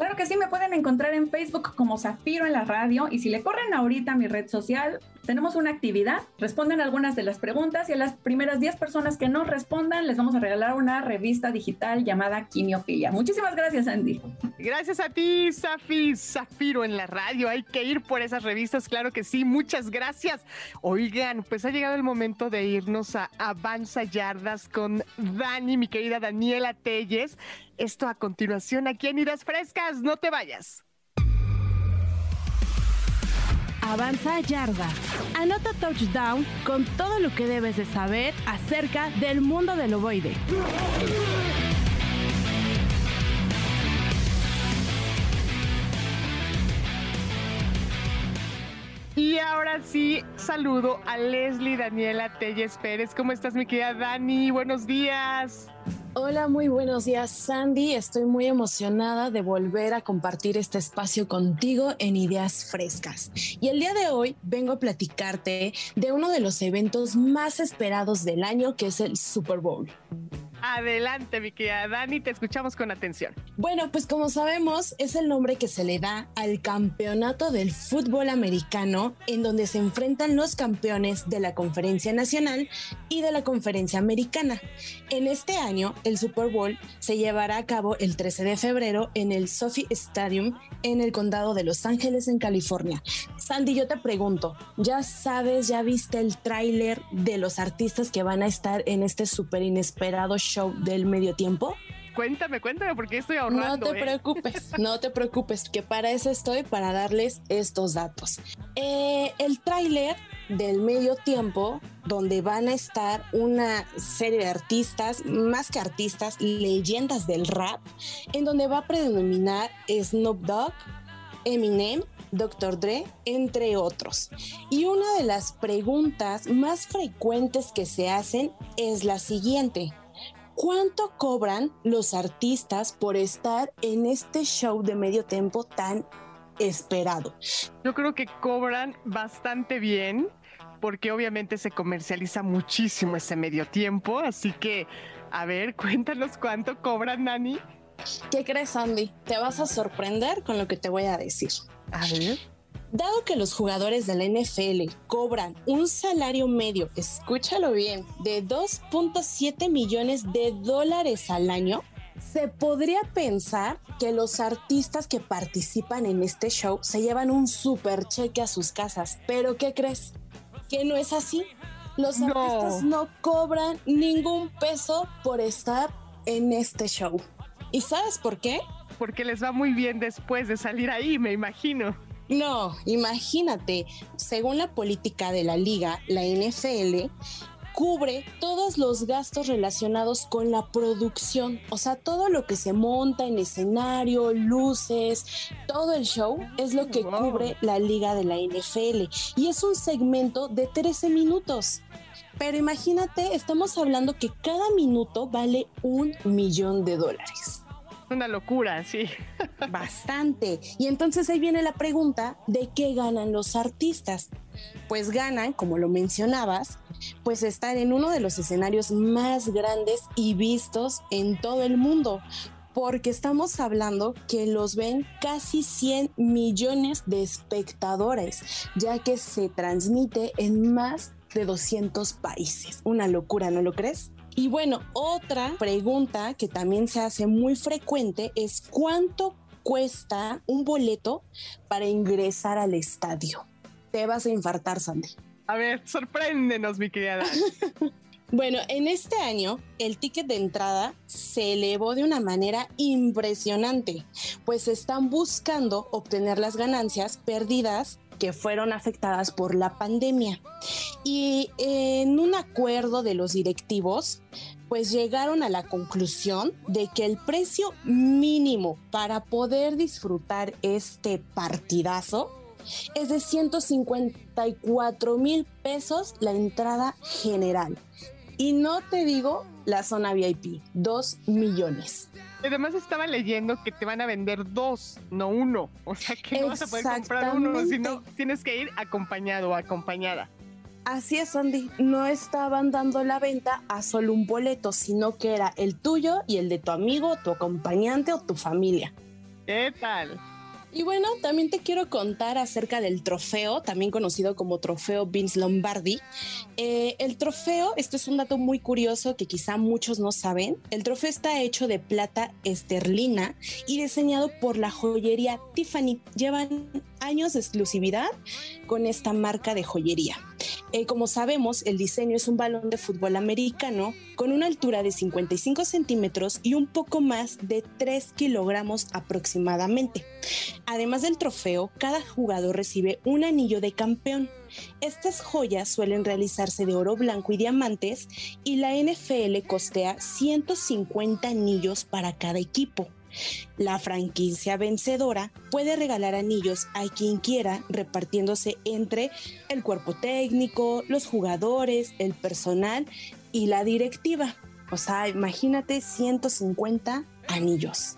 Claro que sí, me pueden encontrar en Facebook como Zafiro en la radio y si le corren ahorita a mi red social, tenemos una actividad, responden algunas de las preguntas y a las primeras 10 personas que nos respondan les vamos a regalar una revista digital llamada Quimiofilia. Muchísimas gracias, Andy. Gracias a ti, Safi, Zafiro en la radio. Hay que ir por esas revistas, claro que sí. Muchas gracias. Oigan, pues ha llegado el momento de irnos a Avanza Yardas con Dani, mi querida Daniela Telles. Esto a continuación aquí en Idas Frescas. No te vayas. Avanza Yarda. Anota touchdown con todo lo que debes de saber acerca del mundo del ovoide. Y ahora sí, saludo a Leslie Daniela Telles Pérez. ¿Cómo estás, mi querida Dani? Buenos días. Hola, muy buenos días Sandy. Estoy muy emocionada de volver a compartir este espacio contigo en Ideas Frescas. Y el día de hoy vengo a platicarte de uno de los eventos más esperados del año, que es el Super Bowl. Adelante, mi querida Dani, te escuchamos con atención. Bueno, pues como sabemos, es el nombre que se le da al campeonato del fútbol americano, en donde se enfrentan los campeones de la Conferencia Nacional y de la Conferencia Americana. En este año, el Super Bowl se llevará a cabo el 13 de febrero en el Sophie Stadium en el condado de Los Ángeles, en California. Sandy, yo te pregunto, ¿ya sabes, ya viste el tráiler de los artistas que van a estar en este súper inesperado show del medio tiempo? Cuéntame, cuéntame, porque estoy ahorrando. No te ¿eh? preocupes, (laughs) no te preocupes, que para eso estoy, para darles estos datos. Eh, el tráiler del medio tiempo donde van a estar una serie de artistas, más que artistas, leyendas del rap, en donde va a predominar Snoop Dogg, Eminem, Dr. Dre, entre otros. Y una de las preguntas más frecuentes que se hacen es la siguiente. ¿Cuánto cobran los artistas por estar en este show de medio tiempo tan esperado? Yo creo que cobran bastante bien porque obviamente se comercializa muchísimo ese medio tiempo, así que a ver, (laughs) cuéntanos cuánto cobran, Nani. ¿Qué crees, Andy? Te vas a sorprender con lo que te voy a decir. A ver. Dado que los jugadores de la NFL cobran un salario medio, escúchalo bien, de 2.7 millones de dólares al año, se podría pensar que los artistas que participan en este show se llevan un super cheque a sus casas. Pero ¿qué crees? Que no es así. Los artistas no cobran ningún peso por estar en este show. ¿Y sabes por qué? Porque les va muy bien después de salir ahí, me imagino. No, imagínate, según la política de la liga, la NFL cubre todos los gastos relacionados con la producción, o sea, todo lo que se monta en escenario, luces, todo el show es lo que cubre la liga de la NFL y es un segmento de 13 minutos. Pero imagínate, estamos hablando que cada minuto vale un millón de dólares. Una locura, sí. Bastante. Y entonces ahí viene la pregunta de qué ganan los artistas. Pues ganan, como lo mencionabas, pues estar en uno de los escenarios más grandes y vistos en todo el mundo porque estamos hablando que los ven casi 100 millones de espectadores, ya que se transmite en más de 200 países. Una locura, ¿no lo crees? Y bueno, otra pregunta que también se hace muy frecuente es cuánto cuesta un boleto para ingresar al estadio. Te vas a infartar, Sandy. A ver, sorpréndenos, mi querida. (laughs) Bueno, en este año el ticket de entrada se elevó de una manera impresionante, pues están buscando obtener las ganancias perdidas que fueron afectadas por la pandemia. Y en un acuerdo de los directivos, pues llegaron a la conclusión de que el precio mínimo para poder disfrutar este partidazo es de 154 mil pesos la entrada general. Y no te digo la zona VIP, 2 millones. Además estaba leyendo que te van a vender dos, no uno. O sea que no vas a poder comprar uno, sino tienes que ir acompañado o acompañada. Así es, Andy. No estaban dando la venta a solo un boleto, sino que era el tuyo y el de tu amigo, tu acompañante o tu familia. ¿Qué tal? Y bueno, también te quiero contar acerca del trofeo, también conocido como trofeo Vince Lombardi. Eh, el trofeo, esto es un dato muy curioso que quizá muchos no saben, el trofeo está hecho de plata esterlina y diseñado por la joyería Tiffany. Llevan años de exclusividad con esta marca de joyería. Eh, como sabemos, el diseño es un balón de fútbol americano con una altura de 55 centímetros y un poco más de 3 kilogramos aproximadamente. Además del trofeo, cada jugador recibe un anillo de campeón. Estas joyas suelen realizarse de oro blanco y diamantes y la NFL costea 150 anillos para cada equipo. La franquicia vencedora puede regalar anillos a quien quiera repartiéndose entre el cuerpo técnico, los jugadores, el personal y la directiva. O sea, imagínate 150 anillos.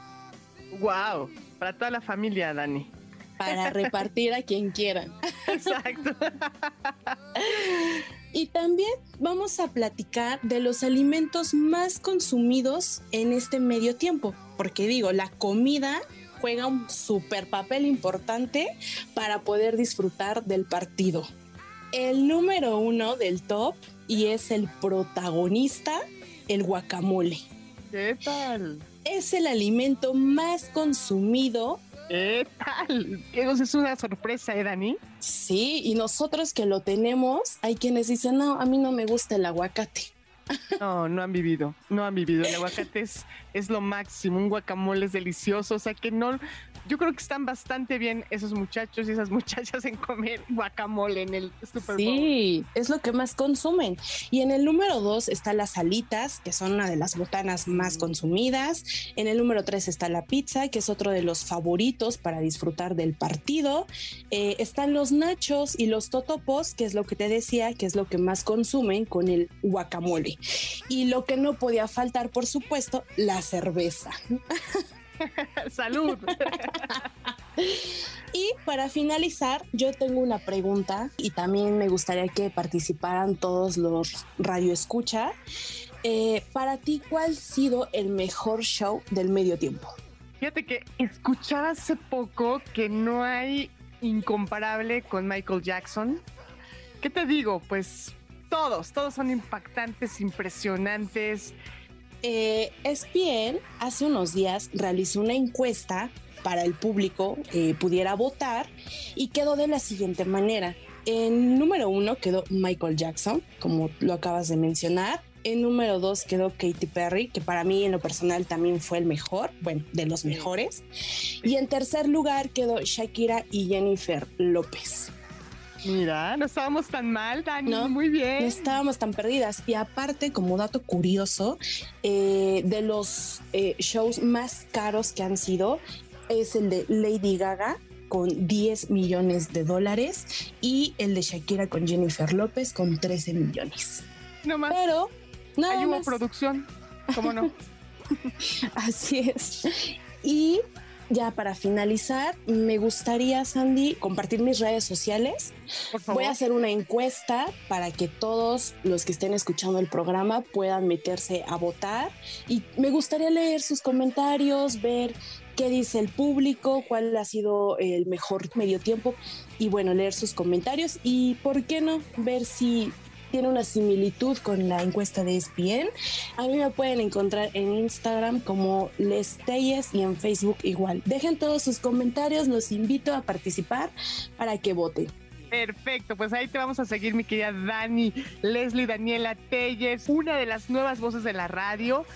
¡Wow! Para toda la familia, Dani. Para repartir a quien quieran. (laughs) Exacto. (laughs) Y también vamos a platicar de los alimentos más consumidos en este medio tiempo, porque digo, la comida juega un super papel importante para poder disfrutar del partido. El número uno del top y es el protagonista, el guacamole. ¿Qué tal? Es el alimento más consumido ¿Qué tal? es una sorpresa, ¿eh, Dani? Sí, y nosotros que lo tenemos, hay quienes dicen, no, a mí no me gusta el aguacate. No, no han vivido, no han vivido. El aguacate es, es lo máximo, un guacamole es delicioso, o sea que no, yo creo que están bastante bien esos muchachos y esas (laughs) muchachas en comer guacamole en el Super Bowl. Sí, es lo que más consumen. Y en el número dos está las alitas, que son una de las botanas más consumidas. En el número tres está la pizza, que es otro de los favoritos para disfrutar del partido. Eh, están los nachos y los totopos, que es lo que te decía, que es lo que más consumen con el guacamole. Y lo que no podía faltar, por supuesto, la cerveza. (laughs) (laughs) Salud. (laughs) y para finalizar, yo tengo una pregunta y también me gustaría que participaran todos los radioescucha. Eh, para ti, ¿cuál ha sido el mejor show del medio tiempo? Fíjate que escuchaba hace poco que no hay incomparable con Michael Jackson. ¿Qué te digo? Pues todos, todos son impactantes, impresionantes. Eh, ESPN hace unos días realizó una encuesta para el público eh, pudiera votar y quedó de la siguiente manera. En número uno quedó Michael Jackson, como lo acabas de mencionar. En número dos quedó Katy Perry, que para mí en lo personal también fue el mejor, bueno, de los mejores. Y en tercer lugar quedó Shakira y Jennifer López. Mira, no estábamos tan mal, Dani. No, muy bien. No estábamos tan perdidas. Y aparte, como dato curioso, eh, de los eh, shows más caros que han sido, es el de Lady Gaga con 10 millones de dólares y el de Shakira con Jennifer López con 13 millones. No más. Pero nada Hay una producción, ¿cómo no? (laughs) Así es. Y ya para finalizar, me gustaría, Sandy, compartir mis redes sociales. Voy a hacer una encuesta para que todos los que estén escuchando el programa puedan meterse a votar. Y me gustaría leer sus comentarios, ver qué dice el público, cuál ha sido el mejor medio tiempo y bueno, leer sus comentarios y por qué no ver si tiene una similitud con la encuesta de ESPN. A mí me pueden encontrar en Instagram como Les Telles y en Facebook igual. Dejen todos sus comentarios, los invito a participar para que voten. Perfecto, pues ahí te vamos a seguir, mi querida Dani, Leslie, Daniela Telles, una de las nuevas voces de la radio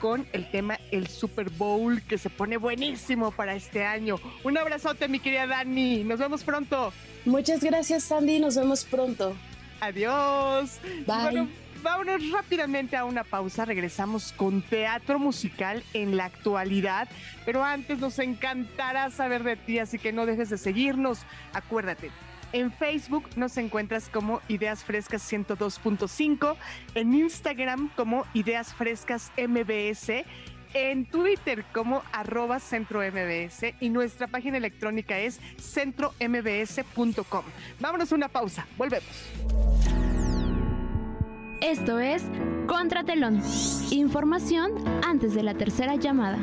con el tema el Super Bowl que se pone buenísimo para este año. Un abrazote, mi querida Dani. Nos vemos pronto. Muchas gracias, Sandy. Nos vemos pronto. Adiós. Bueno, vámonos rápidamente a una pausa. Regresamos con teatro musical en la actualidad. Pero antes nos encantará saber de ti, así que no dejes de seguirnos. Acuérdate. En Facebook nos encuentras como Ideas Frescas 102.5, en Instagram como Ideas Frescas MBS en Twitter como arroba centro MBS y nuestra página electrónica es centrombs.com. Vámonos a una pausa, volvemos. Esto es Contratelón. Información antes de la tercera llamada.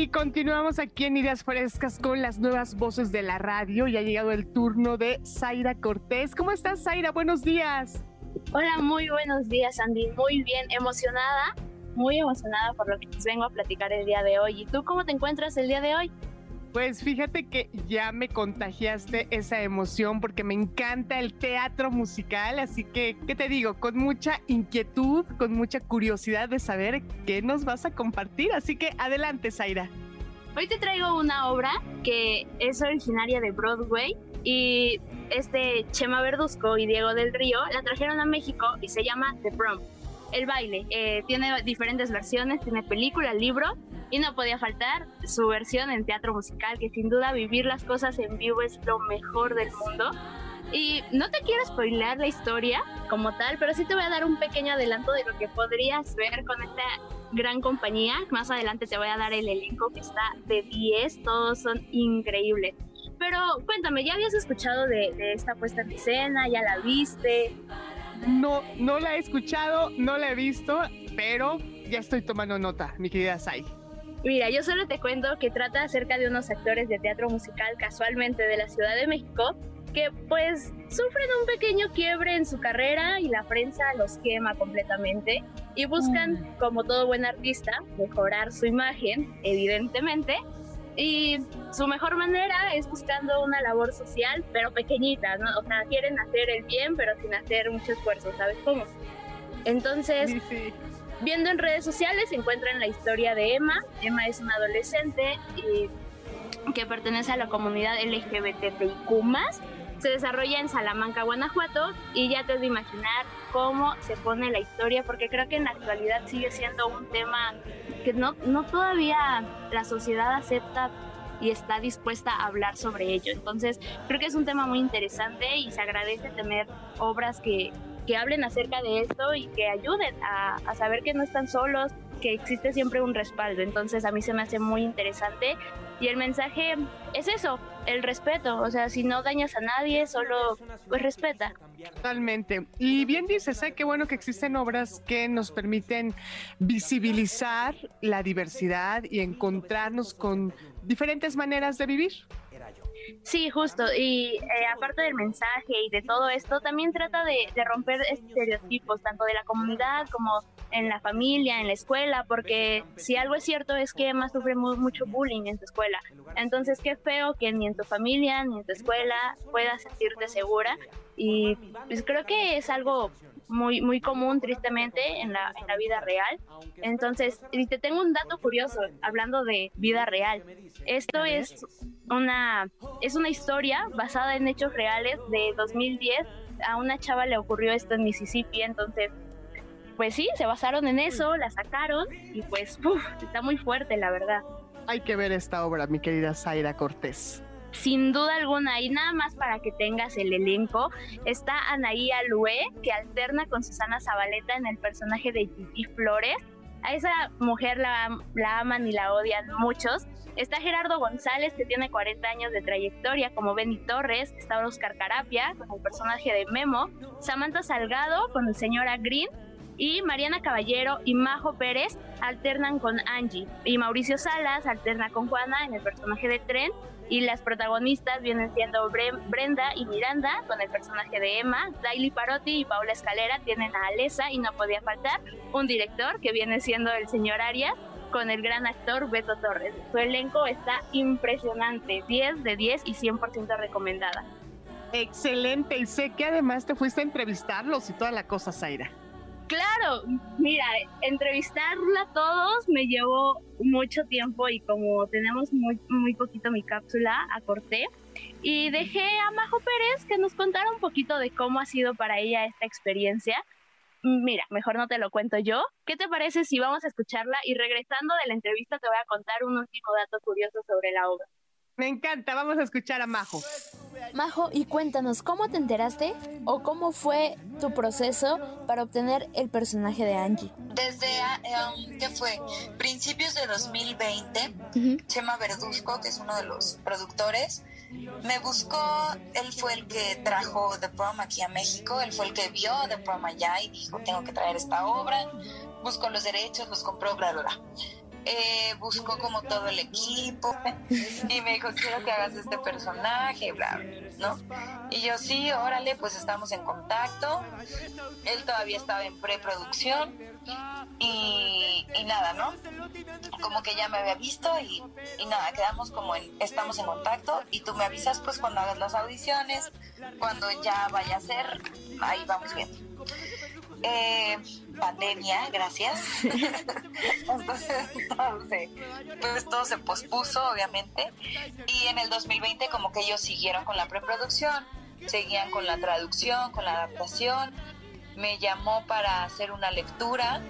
Y continuamos aquí en Ideas Frescas con las nuevas voces de la radio y ha llegado el turno de Zaira Cortés. ¿Cómo estás, Zaira? Buenos días. Hola, muy buenos días, Andy. Muy bien, emocionada, muy emocionada por lo que les vengo a platicar el día de hoy. ¿Y tú cómo te encuentras el día de hoy? Pues fíjate que ya me contagiaste esa emoción porque me encanta el teatro musical, así que, ¿qué te digo? Con mucha inquietud, con mucha curiosidad de saber qué nos vas a compartir, así que adelante, Zaira. Hoy te traigo una obra que es originaria de Broadway y este Chema Verduzco y Diego del Río la trajeron a México y se llama The Prom. El baile eh, tiene diferentes versiones, tiene película, libro y no podía faltar su versión en teatro musical, que sin duda vivir las cosas en vivo es lo mejor del mundo. Y no te quiero spoilear la historia como tal, pero sí te voy a dar un pequeño adelanto de lo que podrías ver con esta gran compañía. Más adelante te voy a dar el elenco que está de 10, todos son increíbles. Pero cuéntame, ¿ya habías escuchado de, de esta puesta en escena? ¿Ya la viste? No, no la he escuchado, no la he visto, pero ya estoy tomando nota, mi querida Sai. Mira, yo solo te cuento que trata acerca de unos actores de teatro musical casualmente de la Ciudad de México que pues sufren un pequeño quiebre en su carrera y la prensa los quema completamente y buscan, mm. como todo buen artista, mejorar su imagen, evidentemente, Y su mejor manera es buscando una labor social, pero pequeñita, ¿no? O sea, quieren hacer el bien, pero sin hacer mucho esfuerzo, ¿sabes cómo? Entonces, viendo en redes sociales se encuentran la historia de Emma. Emma es una adolescente y, que pertenece a la comunidad LGBTIQ+. Se desarrolla en Salamanca, Guanajuato, y ya te de imaginar cómo se pone la historia, porque creo que en la actualidad sigue siendo un tema que no, no todavía la sociedad acepta y está dispuesta a hablar sobre ello. Entonces, creo que es un tema muy interesante y se agradece tener obras que, que hablen acerca de esto y que ayuden a, a saber que no están solos, que existe siempre un respaldo. Entonces a mí se me hace muy interesante y el mensaje es eso, el respeto. O sea, si no dañas a nadie, solo pues respeta. Totalmente. Y bien dices, ¿eh? qué bueno que existen obras que nos permiten visibilizar la diversidad y encontrarnos con diferentes maneras de vivir. Sí, justo. Y eh, aparte del mensaje y de todo esto, también trata de, romper estereotipos, tanto de la comunidad como en la familia, en la escuela, porque si algo es cierto es que Emma sufre mucho bullying en su escuela. Entonces, qué feo que ni en tu familia ni en tu escuela puedas sentirte segura. Y pues creo que es algo muy, muy común, tristemente, en la, en la vida real. Entonces, y te tengo un dato curioso, hablando de vida real. Esto es una, es una historia basada en hechos reales de 2010. A una chava le ocurrió esto en Mississippi, entonces, pues sí, se basaron en eso, la sacaron y pues, está muy fuerte, la verdad. Hay que ver esta obra, mi querida Zaira Cortés sin duda alguna, y nada más para que tengas el elenco, está Anaí Alue, que alterna con Susana Zabaleta en el personaje de Gigi Flores. A esa mujer la, la aman y la odian muchos. Está Gerardo González, que tiene 40 años de trayectoria como Benny Torres. Está Oscar Carapia, con el personaje de Memo. Samantha Salgado, con el señora Green y Mariana Caballero y Majo Pérez alternan con Angie y Mauricio Salas alterna con Juana en el personaje de Tren y las protagonistas vienen siendo Brenda y Miranda con el personaje de Emma, Daily Parotti y Paula Escalera tienen a Alesa y no podía faltar un director que viene siendo el señor Arias con el gran actor Beto Torres. Su elenco está impresionante, 10 de 10 y 100% recomendada. Excelente, y sé que además te fuiste a entrevistarlos y toda la cosa, Zaira. Claro, mira, entrevistarla a todos me llevó mucho tiempo y como tenemos muy, muy poquito mi cápsula, acorté y dejé a Majo Pérez que nos contara un poquito de cómo ha sido para ella esta experiencia. Mira, mejor no te lo cuento yo. ¿Qué te parece si vamos a escucharla y regresando de la entrevista te voy a contar un último dato curioso sobre la obra? Me encanta, vamos a escuchar a Majo. Majo, y cuéntanos, ¿cómo te enteraste o cómo fue tu proceso para obtener el personaje de Angie? Desde, um, ¿qué fue? Principios de 2020, Chema Verduzco, que es uno de los productores, me buscó, él fue el que trajo The Prom aquí a México, él fue el que vio The Prom allá y dijo, tengo que traer esta obra, buscó los derechos, los compró, bla, bla, bla eh, buscó como todo el equipo y me dijo, quiero que hagas este personaje, bla, ¿no? Y yo, sí, órale, pues estamos en contacto. Él todavía estaba en preproducción y, y nada, ¿no? Como que ya me había visto y, y nada, quedamos como en, estamos en contacto y tú me avisas pues cuando hagas las audiciones, cuando ya vaya a ser, ahí vamos viendo. Eh, pandemia, gracias. (laughs) Entonces, pues todo se pospuso, obviamente. Y en el 2020 como que ellos siguieron con la preproducción, seguían con la traducción, con la adaptación. Me llamó para hacer una lectura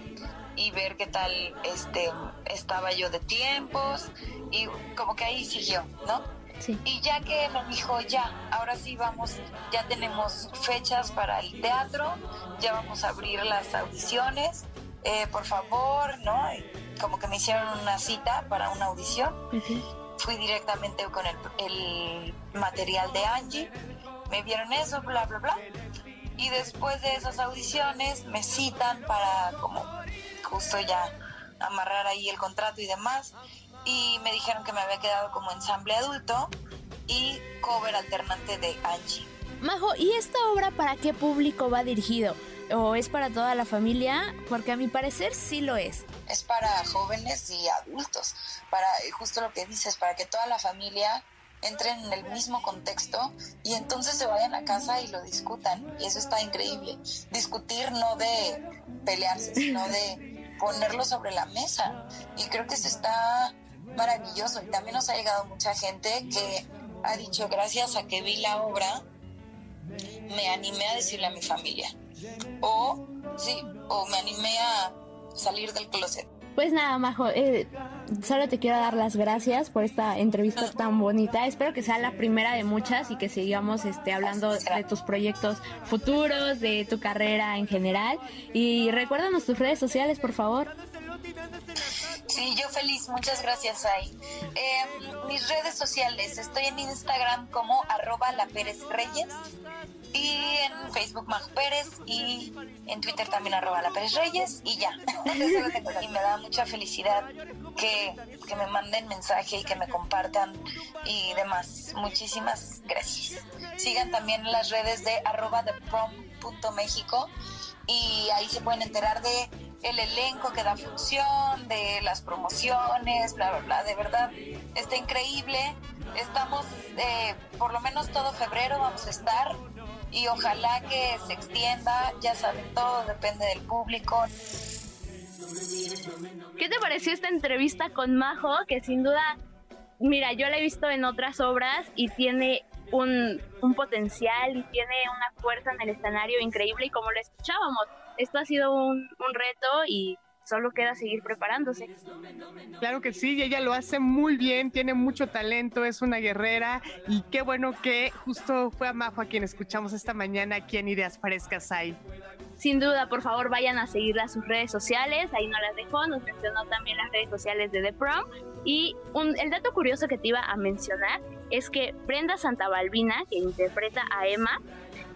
y ver qué tal este estaba yo de tiempos y como que ahí siguió, ¿no? Y ya que me dijo, ya, ahora sí vamos, ya tenemos fechas para el teatro, ya vamos a abrir las audiciones, eh, por favor, ¿no? Como que me hicieron una cita para una audición. Fui directamente con el, el material de Angie, me vieron eso, bla, bla, bla. Y después de esas audiciones me citan para como justo ya amarrar ahí el contrato y demás y me dijeron que me había quedado como ensamble adulto y cover alternante de Angie. Majo, ¿y esta obra para qué público va dirigido? o es para toda la familia? Porque a mi parecer sí lo es. Es para jóvenes y adultos, para justo lo que dices, para que toda la familia entren en el mismo contexto y entonces se vayan a casa y lo discutan. Y eso está increíble. Discutir no de pelearse, sino de ponerlo sobre la mesa. Y creo que eso está maravilloso. Y también nos ha llegado mucha gente que ha dicho, gracias a que vi la obra, me animé a decirle a mi familia. O, sí, o me animé a salir del closet. Pues nada, Majo, eh, solo te quiero dar las gracias por esta entrevista tan bonita. Espero que sea la primera de muchas y que sigamos este, hablando de tus proyectos futuros, de tu carrera en general. Y recuérdanos tus redes sociales, por favor. Sí, yo feliz, muchas gracias, Ay. Em, mis redes sociales, estoy en Instagram como arroba la Pérez Reyes y en Facebook Majo Pérez y en Twitter también arroba la Pérez Reyes y ya. (laughs) y me da mucha felicidad que, que, me manden mensaje y que me compartan y demás. Muchísimas gracias. Sigan también las redes de arroba y ahí se pueden enterar de el elenco que da función, de las promociones, bla, bla, bla. De verdad, está increíble. Estamos, eh, por lo menos todo febrero vamos a estar y ojalá que se extienda, ya saben, todo depende del público. ¿Qué te pareció esta entrevista con Majo? Que sin duda, mira, yo la he visto en otras obras y tiene un, un potencial y tiene una fuerza en el escenario increíble y como lo escuchábamos, esto ha sido un, un reto y solo queda seguir preparándose. Claro que sí, y ella lo hace muy bien, tiene mucho talento, es una guerrera y qué bueno que justo fue a Majo a quien escuchamos esta mañana aquí en Ideas Frescas hay. Sin duda, por favor, vayan a seguirla a sus redes sociales, ahí no las dejó, nos mencionó también las redes sociales de The Prom. Y un, el dato curioso que te iba a mencionar es que Brenda Santabalbina, que interpreta a Emma,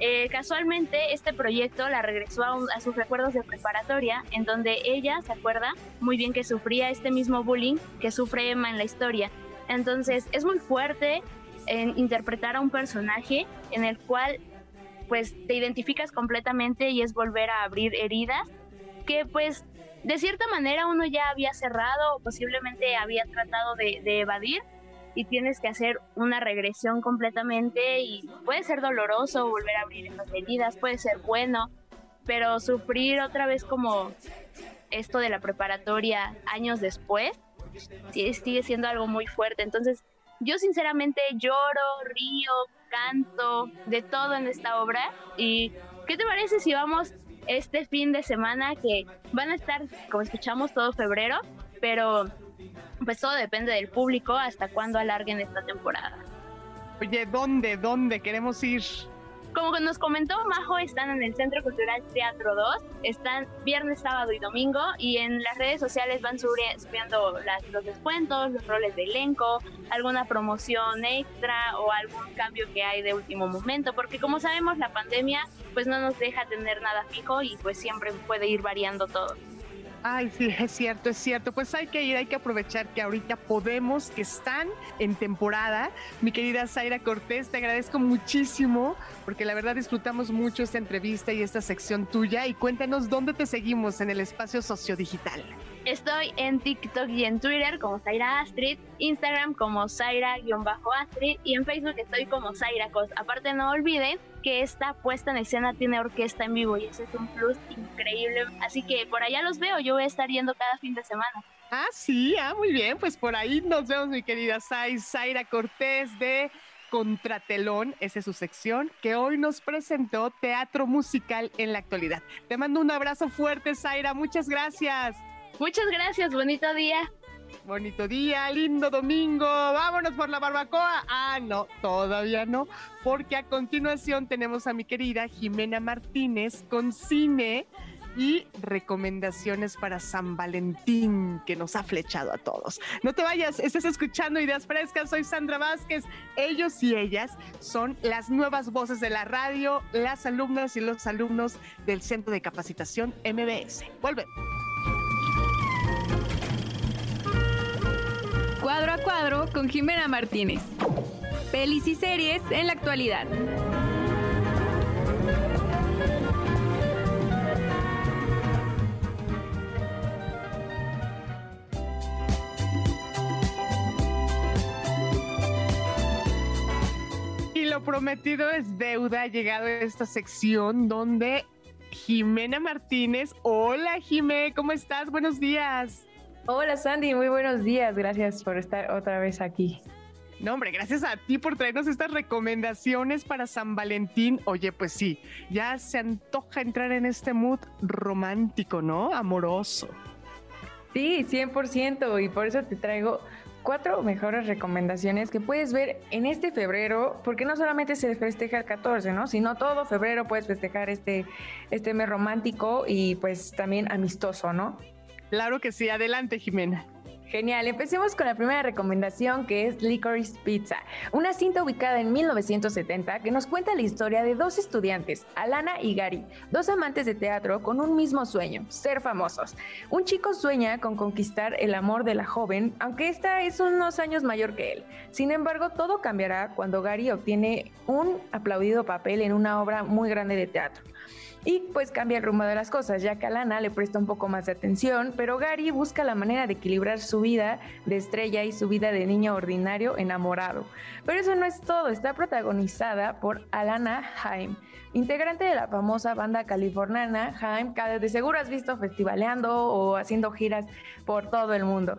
eh, casualmente este proyecto la regresó a, sus recuerdos de preparatoria, en donde ella se acuerda muy bien que sufría este mismo bullying que sufre Emma en la historia. Entonces es muy fuerte en interpretar a un personaje en el cual pues te identificas completamente y es volver a abrir heridas que pues de cierta manera uno ya había cerrado o posiblemente había tratado de evadir, y tienes que hacer una regresión completamente y puede ser doloroso volver a abrir esas heridas, puede ser bueno, pero sufrir otra vez como esto de la preparatoria años después sigue siendo algo muy fuerte. Entonces, yo sinceramente lloro, río, canto, de todo en esta obra. ¿Y qué te parece si vamos este fin de semana que van a estar, como escuchamos, todo febrero, pero pues todo depende del público hasta cuándo alarguen esta temporada. Oye, ¿dónde, dónde queremos ir? Como nos comentó Majo, están en el Centro Cultural Teatro 2, están viernes, sábado y domingo y en las redes sociales van subiendo los descuentos, los roles de elenco, alguna promoción extra o algún cambio que hay de último momento, porque como sabemos la pandemia pues no nos deja tener nada fijo y pues siempre puede ir variando todo. Ay, sí, es cierto, es cierto. Pues hay que ir, hay que aprovechar que ahorita podemos, que están en temporada. Mi querida Zaira Cortés, te agradezco muchísimo porque la verdad disfrutamos mucho esta entrevista y esta sección tuya. Y cuéntanos dónde te seguimos en el espacio sociodigital. Estoy en TikTok y en Twitter como Zaira Astrid, Instagram como Zaira-Astrid y en Facebook estoy como Zaira Cos. Aparte no olviden que esta puesta en escena tiene orquesta en vivo y ese es un plus increíble. Así que por allá los veo, yo voy a estar yendo cada fin de semana. Ah, sí, ah, muy bien, pues por ahí nos vemos mi querida Zaira Cortés de Contratelón, esa es su sección, que hoy nos presentó teatro musical en la actualidad. Te mando un abrazo fuerte, Zaira, muchas gracias. Muchas gracias, bonito día. Bonito día, lindo domingo. Vámonos por la barbacoa. Ah, no, todavía no, porque a continuación tenemos a mi querida Jimena Martínez con cine y recomendaciones para San Valentín que nos ha flechado a todos. No te vayas, estás escuchando Ideas Frescas, soy Sandra Vázquez. Ellos y ellas son las nuevas voces de la radio, las alumnas y los alumnos del Centro de Capacitación MBS. Vuelve. Cuadro a Cuadro con Jimena Martínez. Pelis y series en la actualidad. Y lo prometido es deuda. Ha llegado a esta sección donde Jimena Martínez. Hola, Jimé, ¿cómo estás? Buenos días. Hola, Sandy, muy buenos días. Gracias por estar otra vez aquí. No, hombre, gracias a ti por traernos estas recomendaciones para San Valentín. Oye, pues sí, ya se antoja entrar en este mood romántico, ¿no? Amoroso. Sí, 100%, y por eso te traigo cuatro mejores recomendaciones que puedes ver en este febrero, porque no solamente se festeja el 14, ¿no? Sino todo febrero puedes festejar este, este mes romántico y pues también amistoso, ¿no? Claro que sí, adelante Jimena. Genial, empecemos con la primera recomendación que es Licorice Pizza, una cinta ubicada en 1970 que nos cuenta la historia de dos estudiantes, Alana y Gary, dos amantes de teatro con un mismo sueño, ser famosos. Un chico sueña con conquistar el amor de la joven, aunque esta es unos años mayor que él. Sin embargo, todo cambiará cuando Gary obtiene un aplaudido papel en una obra muy grande de teatro y pues cambia el rumbo de las cosas, ya que Alana le presta un poco más de atención, pero Gary busca la manera de equilibrar su vida de estrella y su vida de niño ordinario enamorado. Pero eso no es todo, está protagonizada por Alana Haim, integrante de la famosa banda californiana Haim, que de seguro has visto festivaleando o haciendo giras por todo el mundo.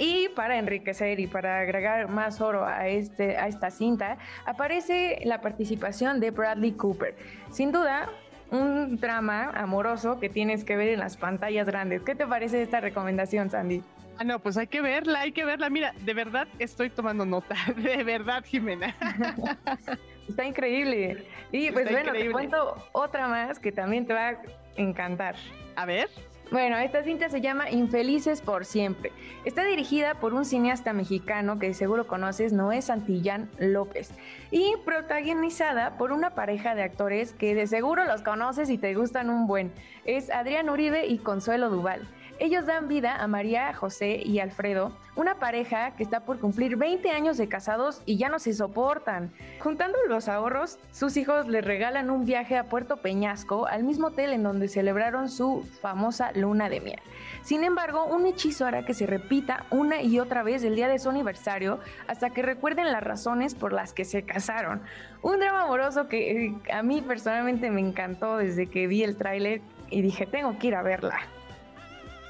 Y para enriquecer y para agregar más oro a, este, a esta cinta, aparece la participación de Bradley Cooper. Sin duda, un drama amoroso que tienes que ver en las pantallas grandes. ¿Qué te parece esta recomendación, Sandy? Ah, no, pues hay que verla, hay que verla. Mira, de verdad estoy tomando nota, (laughs) de verdad, Jimena. (laughs) Está increíble. Y pues bueno, te cuento otra más que también te va a encantar. A ver. Bueno, esta cinta se llama Infelices por siempre. Está dirigida por un cineasta mexicano que seguro conoces, Noé Santillán López, y protagonizada por una pareja de actores que de seguro los conoces y te gustan un buen. Es Adrián Uribe y Consuelo Duval. Ellos dan vida a María, José y Alfredo, una pareja que está por cumplir 20 años de casados y ya no se soportan. Juntando los ahorros, sus hijos les regalan un viaje a Puerto Peñasco, al mismo hotel en donde celebraron su famosa luna de miel. Sin embargo, un hechizo hará que se repita una y otra vez el día de su aniversario hasta que recuerden las razones por las que se casaron. Un drama amoroso que eh, a mí personalmente me encantó desde que vi el tráiler y dije, tengo que ir a verla.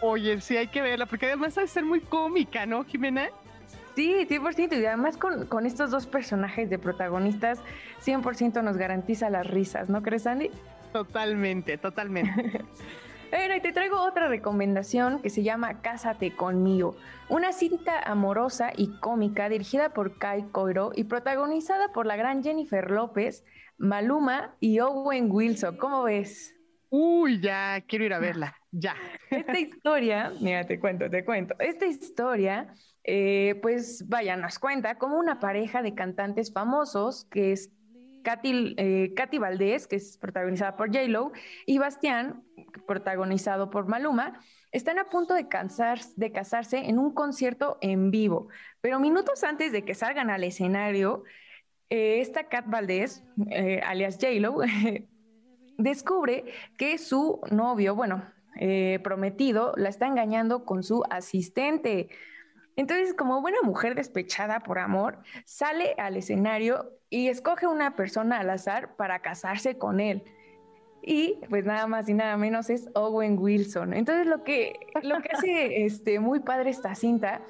Oye, sí hay que verla, porque además de ser muy cómica, ¿no, Jimena? Sí, 100%. Y además con, con estos dos personajes de protagonistas, 100% nos garantiza las risas, ¿no crees, Andy? Totalmente, totalmente. (laughs) Bueno, y te traigo otra recomendación que se llama Cásate conmigo, una cinta amorosa y cómica dirigida por Kai Coiro y protagonizada por la gran Jennifer López, Maluma y Owen Wilson. ¿Cómo ves? Uy, ya quiero ir a verla, ya. Esta historia, mira, te cuento, te cuento. Esta historia, eh, pues vaya, nos cuenta como una pareja de cantantes famosos, que es Katy, eh, Katy Valdés, que es protagonizada por J-Lo, y Bastián, protagonizado por Maluma, están a punto de, casarse en un concierto en vivo. Pero minutos antes de que salgan al escenario, eh, esta Kat Valdés, alias J-Lo, (laughs) descubre que su novio, bueno, eh, prometido, la está engañando con su asistente. Entonces, como buena mujer despechada por amor, sale al escenario y escoge una persona al azar para casarse con él. Y pues nada más y nada menos es Owen Wilson. Entonces lo que, lo que (laughs) hace este, muy padre esta cinta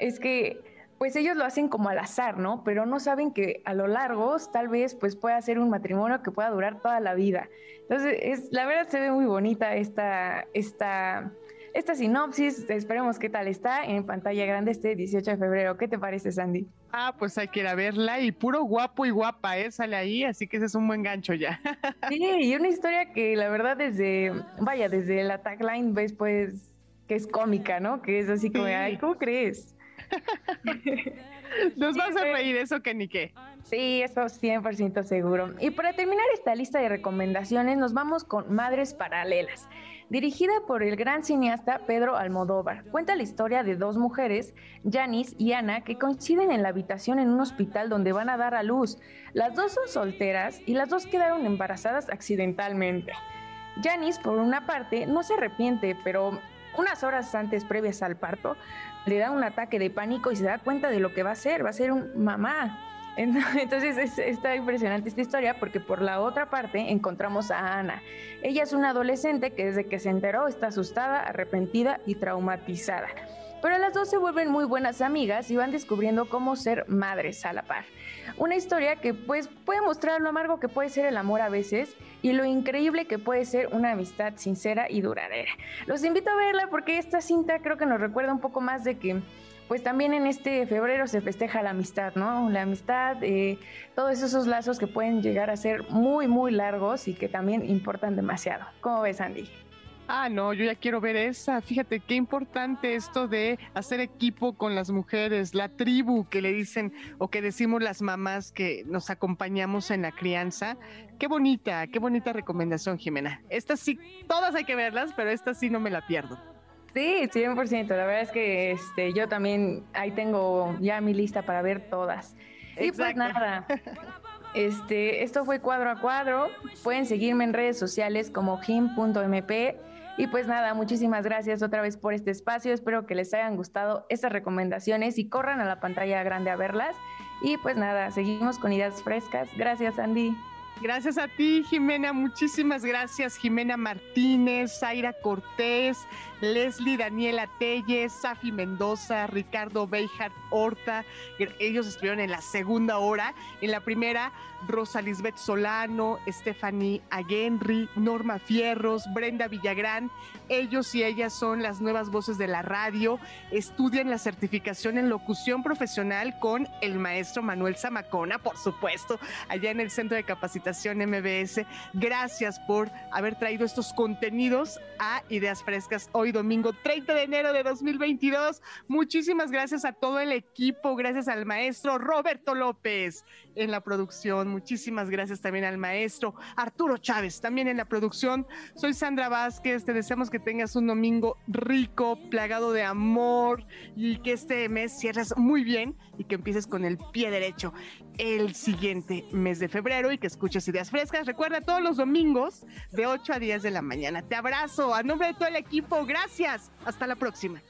es que pues ellos lo hacen como al azar, ¿no? Pero no saben que a lo largo tal vez pues pueda ser un matrimonio que pueda durar toda la vida. Entonces, es, la verdad se ve muy bonita esta, esta, esta sinopsis. Esperemos qué tal está en pantalla grande este 18 de febrero. ¿Qué te parece, Sandy? Ah, pues hay que ir a verla y puro guapo y guapa, ¿eh? Sale ahí, así que ese es un buen gancho ya. (laughs) Sí, y una historia que la verdad desde, vaya, desde la tagline ves pues que es cómica, ¿no? Que es así como, ay, ¿cómo crees? (laughs) Nos vas a reír eso que ni qué. Sí, eso 100% seguro. Y para terminar esta lista de recomendaciones, nos vamos con Madres Paralelas. Dirigida por el gran cineasta Pedro Almodóvar, cuenta la historia de dos mujeres, Janice y Ana, que coinciden en la habitación en un hospital donde van a dar a luz. Las dos son solteras y las dos quedaron embarazadas accidentalmente. Janice, por una parte, no se arrepiente, pero unas horas antes, previas al parto, le da un ataque de pánico y se da cuenta de lo que va a ser, va a ser un mamá. (laughs) Entonces está impresionante esta historia porque por la otra parte encontramos a Ana. Ella es una adolescente que desde que se enteró está asustada, arrepentida y traumatizada. Pero las dos se vuelven muy buenas amigas y van descubriendo cómo ser madres a la par. Una historia que pues puede mostrar lo amargo que puede ser el amor a veces y lo increíble que puede ser una amistad sincera y duradera. Los invito a verla porque esta cinta creo que nos recuerda un poco más de que pues también en este febrero se festeja la amistad, ¿no? La amistad, eh, todos esos lazos que pueden llegar a ser muy, muy largos y que también importan demasiado. ¿Cómo ves, Andy? Ah, no, yo ya quiero ver esa. Fíjate qué importante esto de hacer equipo con las mujeres, la tribu que le dicen o que decimos las mamás que nos acompañamos en la crianza. Qué bonita, qué bonita recomendación, Jimena. Estas sí, todas hay que verlas, pero esta sí no me la pierdo. Sí, 100%. La verdad es que este, yo también ahí tengo ya mi lista para ver todas. Y pues nada. Este, esto fue cuadro a cuadro. Pueden seguirme en redes sociales como jim.mp. Y pues nada, muchísimas gracias otra vez por este espacio. Espero que les hayan gustado estas recomendaciones y corran a la pantalla grande a verlas. Y pues nada, seguimos con ideas frescas. Gracias, Andy. Gracias a ti, Jimena. Muchísimas gracias, Jimena Martínez, Zaira Cortés, Leslie Daniela Telles, Safi Mendoza, Ricardo Beijart Horta. Ellos estuvieron en la segunda hora. En la primera, Rosa Lisbeth Solano, Stephanie Aguenri, Norma Fierros, Brenda Villagrán. Ellos y ellas son las nuevas voces de la radio. Estudian la certificación en locución profesional con el maestro Manuel Zamacona, por supuesto, allá en el Centro de Capacitación MBS. Gracias por haber traído estos contenidos a Ideas Frescas hoy domingo 30 de enero de 2022. Muchísimas gracias a todo el equipo, gracias al maestro Roberto López en la producción. Muchísimas gracias también al maestro Arturo Chávez, también en la producción. Soy Sandra Vázquez, te deseamos que tengas un domingo rico, plagado de amor y que este mes cierres muy bien y que empieces con el pie derecho el siguiente mes de febrero y que escuches ideas frescas. Recuerda todos los domingos de 8 a 10 de la mañana. Te abrazo a nombre de todo el equipo. Gracias. Hasta la próxima.